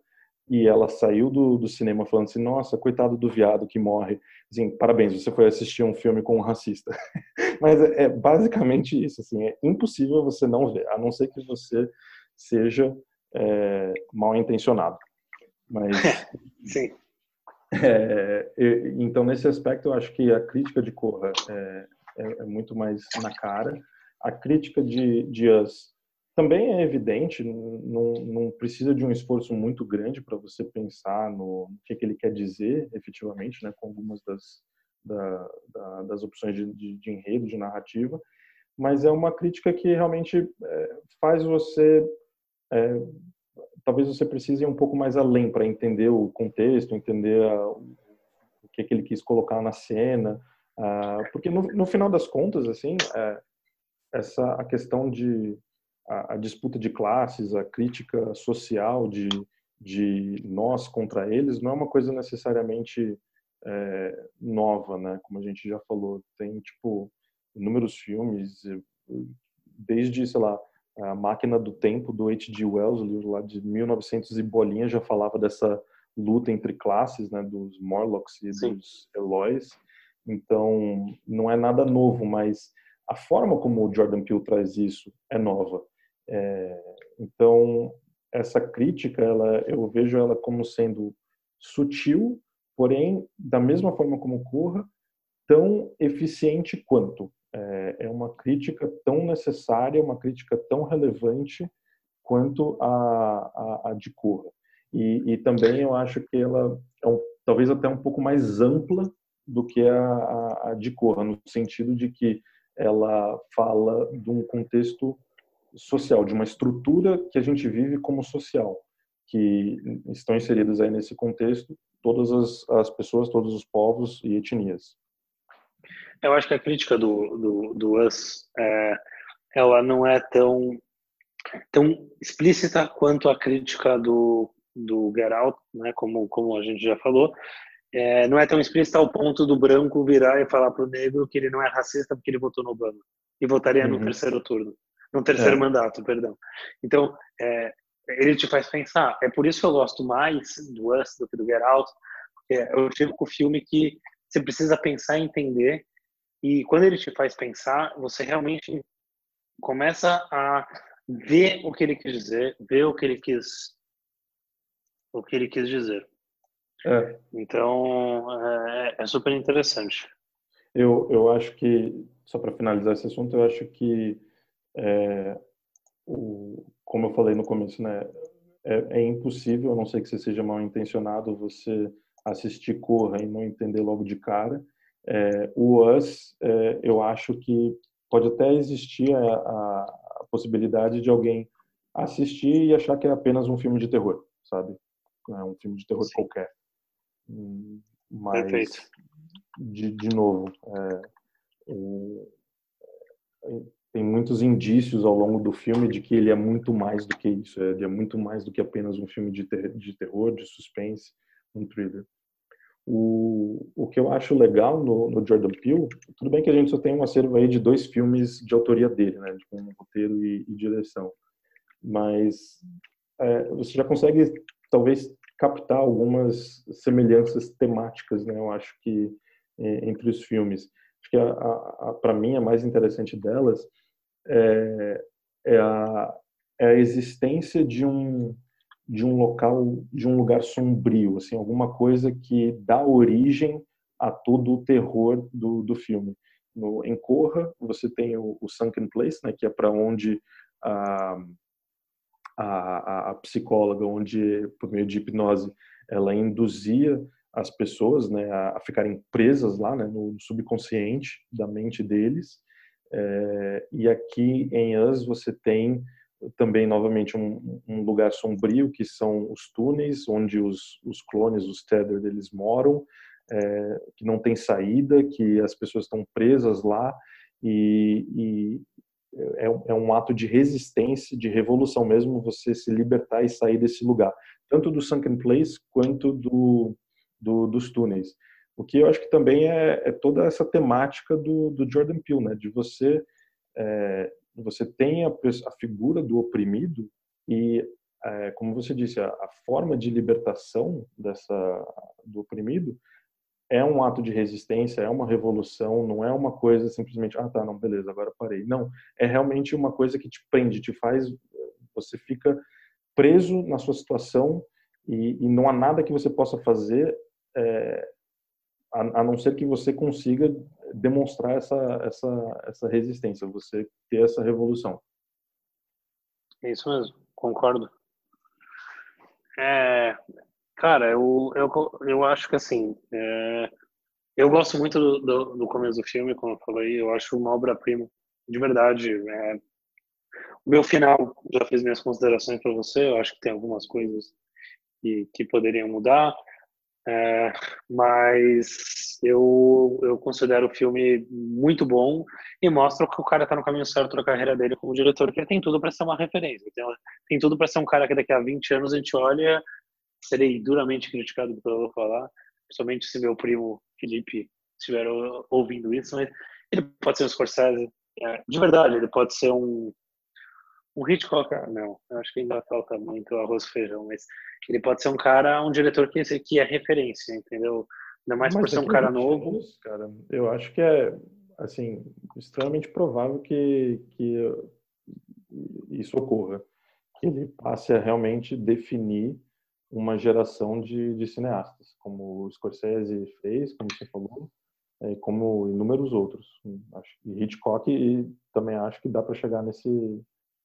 e ela saiu do, do cinema falando assim, nossa, coitado do viado que morre. Assim, parabéns, você foi assistir um filme com um racista. Mas é, é, basicamente isso, assim, é impossível você não ver, a não ser que você seja é, mal intencionado. Mas sim. É, então nesse aspecto eu acho que a crítica de Corra é, é, é muito mais na cara. A crítica de, de Us também é evidente, não, não precisa de um esforço muito grande para você pensar no, que, que, ele quer dizer efetivamente, né, com algumas das, da, da, das opções de, de, de, enredo, de narrativa, mas é uma crítica que realmente é, faz você. É, talvez você precise ir um pouco mais além para entender o contexto, entender a, o que, que ele quis colocar na cena, porque no, no, final das contas, assim, é, essa a questão de a, a, disputa de classes, a crítica social de, de nós contra eles, não é uma coisa necessariamente é, nova, né? Como a gente já falou, tem tipo inúmeros filmes, desde sei lá a Máquina do Tempo do H.G. Wells, livro lá de 1900 e bolinha, já falava dessa luta entre classes, né? Dos Morlocks e Sim. dos Eloys. Então, não é nada novo, mas a forma como o Jordan Peele traz isso é nova. É, então, essa crítica, ela, eu vejo ela como sendo sutil, porém, da mesma forma como Corra, tão eficiente quanto. É, é uma crítica tão necessária, uma crítica tão relevante quanto a, a, a de Corra. E, e, também eu acho que ela é um, talvez até um pouco mais ampla do que a, a, a de Corra, no sentido de que ela fala de um contexto social, de uma estrutura que a gente vive como social, que estão inseridas aí nesse contexto todas as, as pessoas, todos os povos e etnias. Eu acho que a crítica do, do, do Us, é, ela não é tão, tão explícita quanto a crítica do, do Get Out, né, como, como a gente já falou, é, não é tão explícita ao ponto do branco virar e falar para o negro que ele não é racista porque ele votou no Obama e votaria uhum. no terceiro turno no terceiro é. mandato, perdão. Então, é, ele te faz pensar. É por isso que eu gosto mais do Us do que do Get Out, é o tipo de filme que você precisa pensar e entender, e quando ele te faz pensar, você realmente começa a ver o que ele quis dizer, ver o que ele quis, o que ele quis dizer. É. Então, é, é super interessante. Eu, eu acho que, só para finalizar esse assunto, eu acho que é, o, como eu falei no começo, né, é, é, impossível, a não ser que você seja mal intencionado, você assistir Corra e não entender logo de cara. É, o Us, é, eu acho que pode até existir a, a, a, possibilidade de alguém assistir e achar que é apenas um filme de terror, sabe? É um filme de terror Sim. qualquer. Hum, mas, Perfeito. De, de novo, é, tem muitos indícios ao longo do filme de que ele é muito mais do que isso, ele é muito mais do que apenas um filme de, ter, de terror, de suspense, um thriller. O, o que eu acho legal no, no, Jordan Peele, tudo bem que a gente só tem um acervo aí de dois filmes de autoria dele, né, com um roteiro e, e, direção, mas é, você já consegue talvez captar algumas semelhanças temáticas, né, eu acho que é, entre os filmes. Acho que para mim a mais interessante delas é, é, a, é a existência de um de um local, de um lugar sombrio, assim, alguma coisa que dá origem a todo o terror do, do filme. No, em Corra, você tem o, o Sunken Place, né, que é para onde a, a, a, psicóloga, onde, por meio de hipnose, ela induzia as pessoas né, a, ficarem presas lá né, no subconsciente da mente deles. É, e aqui em Us você tem também novamente um, um, lugar sombrio que são os túneis onde os, os clones, os Tether, eles moram, é, que não tem saída, que as pessoas estão presas lá e, e é, é, um ato de resistência, de revolução mesmo, você se libertar e sair desse lugar, tanto do sunken place quanto do, do dos túneis. O que eu acho que também é, é toda essa temática do, do, Jordan Peele, né? De você é, você tem a, a, figura do oprimido e, é, como você disse, a, a, forma de libertação dessa do oprimido é um ato de resistência, é uma revolução, não é uma coisa simplesmente, ah, tá, não, beleza, agora parei. Não, é realmente uma coisa que te prende, te faz, você fica preso na sua situação e, e não há nada que você possa fazer é, a, a, não ser que você consiga demonstrar essa, essa, essa resistência, você ter essa revolução. É isso mesmo, concordo. É, Cara, eu, eu, eu acho que assim, é, eu gosto muito do, do, do, começo do filme, como eu falei, eu acho uma obra-prima, de verdade. É, o meu final já fez minhas considerações para você, eu acho que tem algumas coisas que, que poderiam mudar, é, mas eu, eu considero o filme muito bom e mostra que o cara está no caminho certo da carreira dele como diretor, que ele tem tudo para ser uma referência, tem, tem tudo para ser um cara que daqui a 20 anos a gente olha serei duramente criticado pelo que eu vou falar, principalmente se meu primo Felipe estiver ouvindo isso, mas ele pode ser um Scorsese, é, de verdade, ele pode ser um um Hitchcock, não, acho que ainda falta muito arroz e feijão, mas ele pode ser um cara, um diretor que, que é referência, entendeu? Ainda mais mas por ser um cara novo. Anos, cara, eu acho que é, assim, extremamente provável que, que isso ocorra. Que ele passe a realmente definir uma geração de, de cineastas, como o Scorsese fez, como você falou, é, como inúmeros outros. Acho, e Hitchcock e também acho que dá para chegar nesse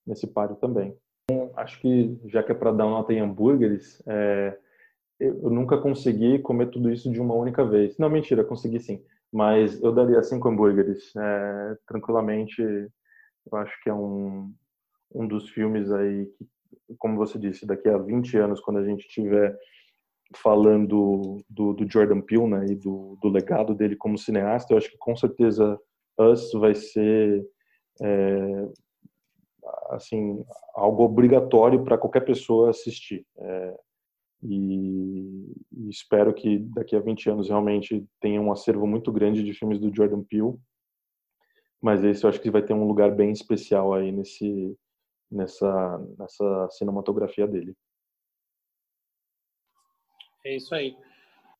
nesse páreo também. Então, acho que já que é para dar nota em hambúrgueres, é, eu nunca consegui comer tudo isso de uma única vez. Não, mentira, consegui sim. Mas eu daria cinco hambúrgueres, é, tranquilamente. Eu acho que é um, um dos filmes aí que como você disse, daqui a 20 anos, quando a gente tiver falando do, do Jordan Peele né, e do, do, legado dele como cineasta, eu acho que com certeza Us vai ser é, assim algo obrigatório para qualquer pessoa assistir. É, e, e, espero que daqui a 20 anos realmente tenha um acervo muito grande de filmes do Jordan Peele. Mas esse eu acho que vai ter um lugar bem especial aí nesse nessa, nessa cinematografia dele. É isso aí.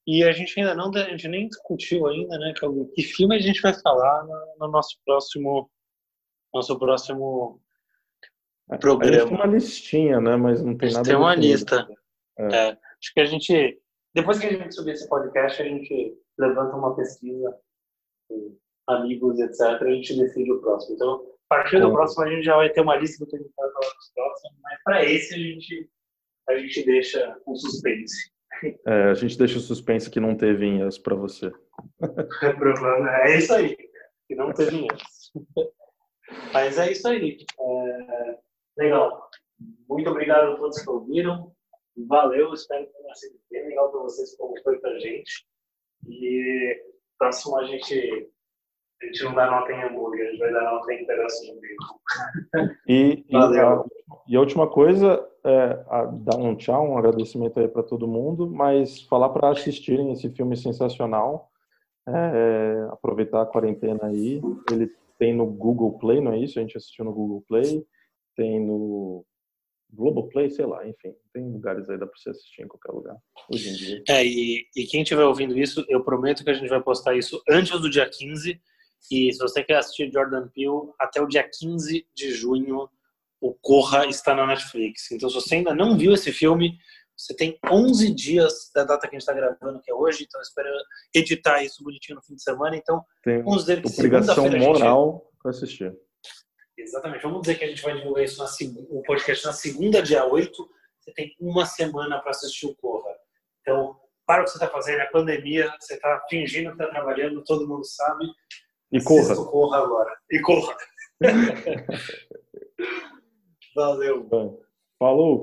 E a gente ainda não, a gente nem discutiu ainda, né, que filme a gente vai falar no, no nosso próximo, nosso próximo programa. A gente tem uma listinha, né, mas não tem nada. Tem uma lista. É. É, acho que a gente, depois que a gente subir esse podcast, a gente levanta uma pesquisa com amigos, etc. A gente decide o próximo. Então, a partir do próximo a gente já vai ter uma lista do que a gente vai falar nos próximos, mas para esse a gente, a gente deixa um suspense. É, a gente deixa o suspense que não teve inhas para você. é isso aí, que não teve inhas. Mas é isso aí. É, legal. Muito obrigado a todos que ouviram. Valeu, espero que tenha sido bem legal para vocês, como foi para a gente. E próximo a gente a gente não dá nota em hambúrguer, a gente vai dar nota em pedacinho dele. E, e, a, e a última coisa é a, dar um tchau, um agradecimento aí para todo mundo, mas falar para assistirem esse filme sensacional, é, é, aproveitar a quarentena aí. Ele tem no Google Play, não é isso? A gente assistiu no Google Play, tem no Globoplay, sei lá, enfim, tem lugares aí dá para você assistir em qualquer lugar, hoje em dia. É, e, e quem estiver ouvindo isso, eu prometo que a gente vai postar isso antes do dia 15, e se você quer assistir Jordan Peele, até o dia 15 de junho, o Corra está na Netflix. Então, se você ainda não viu esse filme, você tem 11 dias da data que a gente está gravando, que é hoje. Então, espero editar isso bonitinho no fim de semana. Então, tem vamos dizer que obrigação moral gente... para assistir. Exatamente. Vamos dizer que a gente vai divulgar isso na o podcast na segunda, dia 8. Você tem uma semana para assistir o Corra. Então, para o que você está fazendo, é pandemia, você está fingindo que está trabalhando, todo mundo sabe. E corra. corra agora. E corra. Valeu. Falou.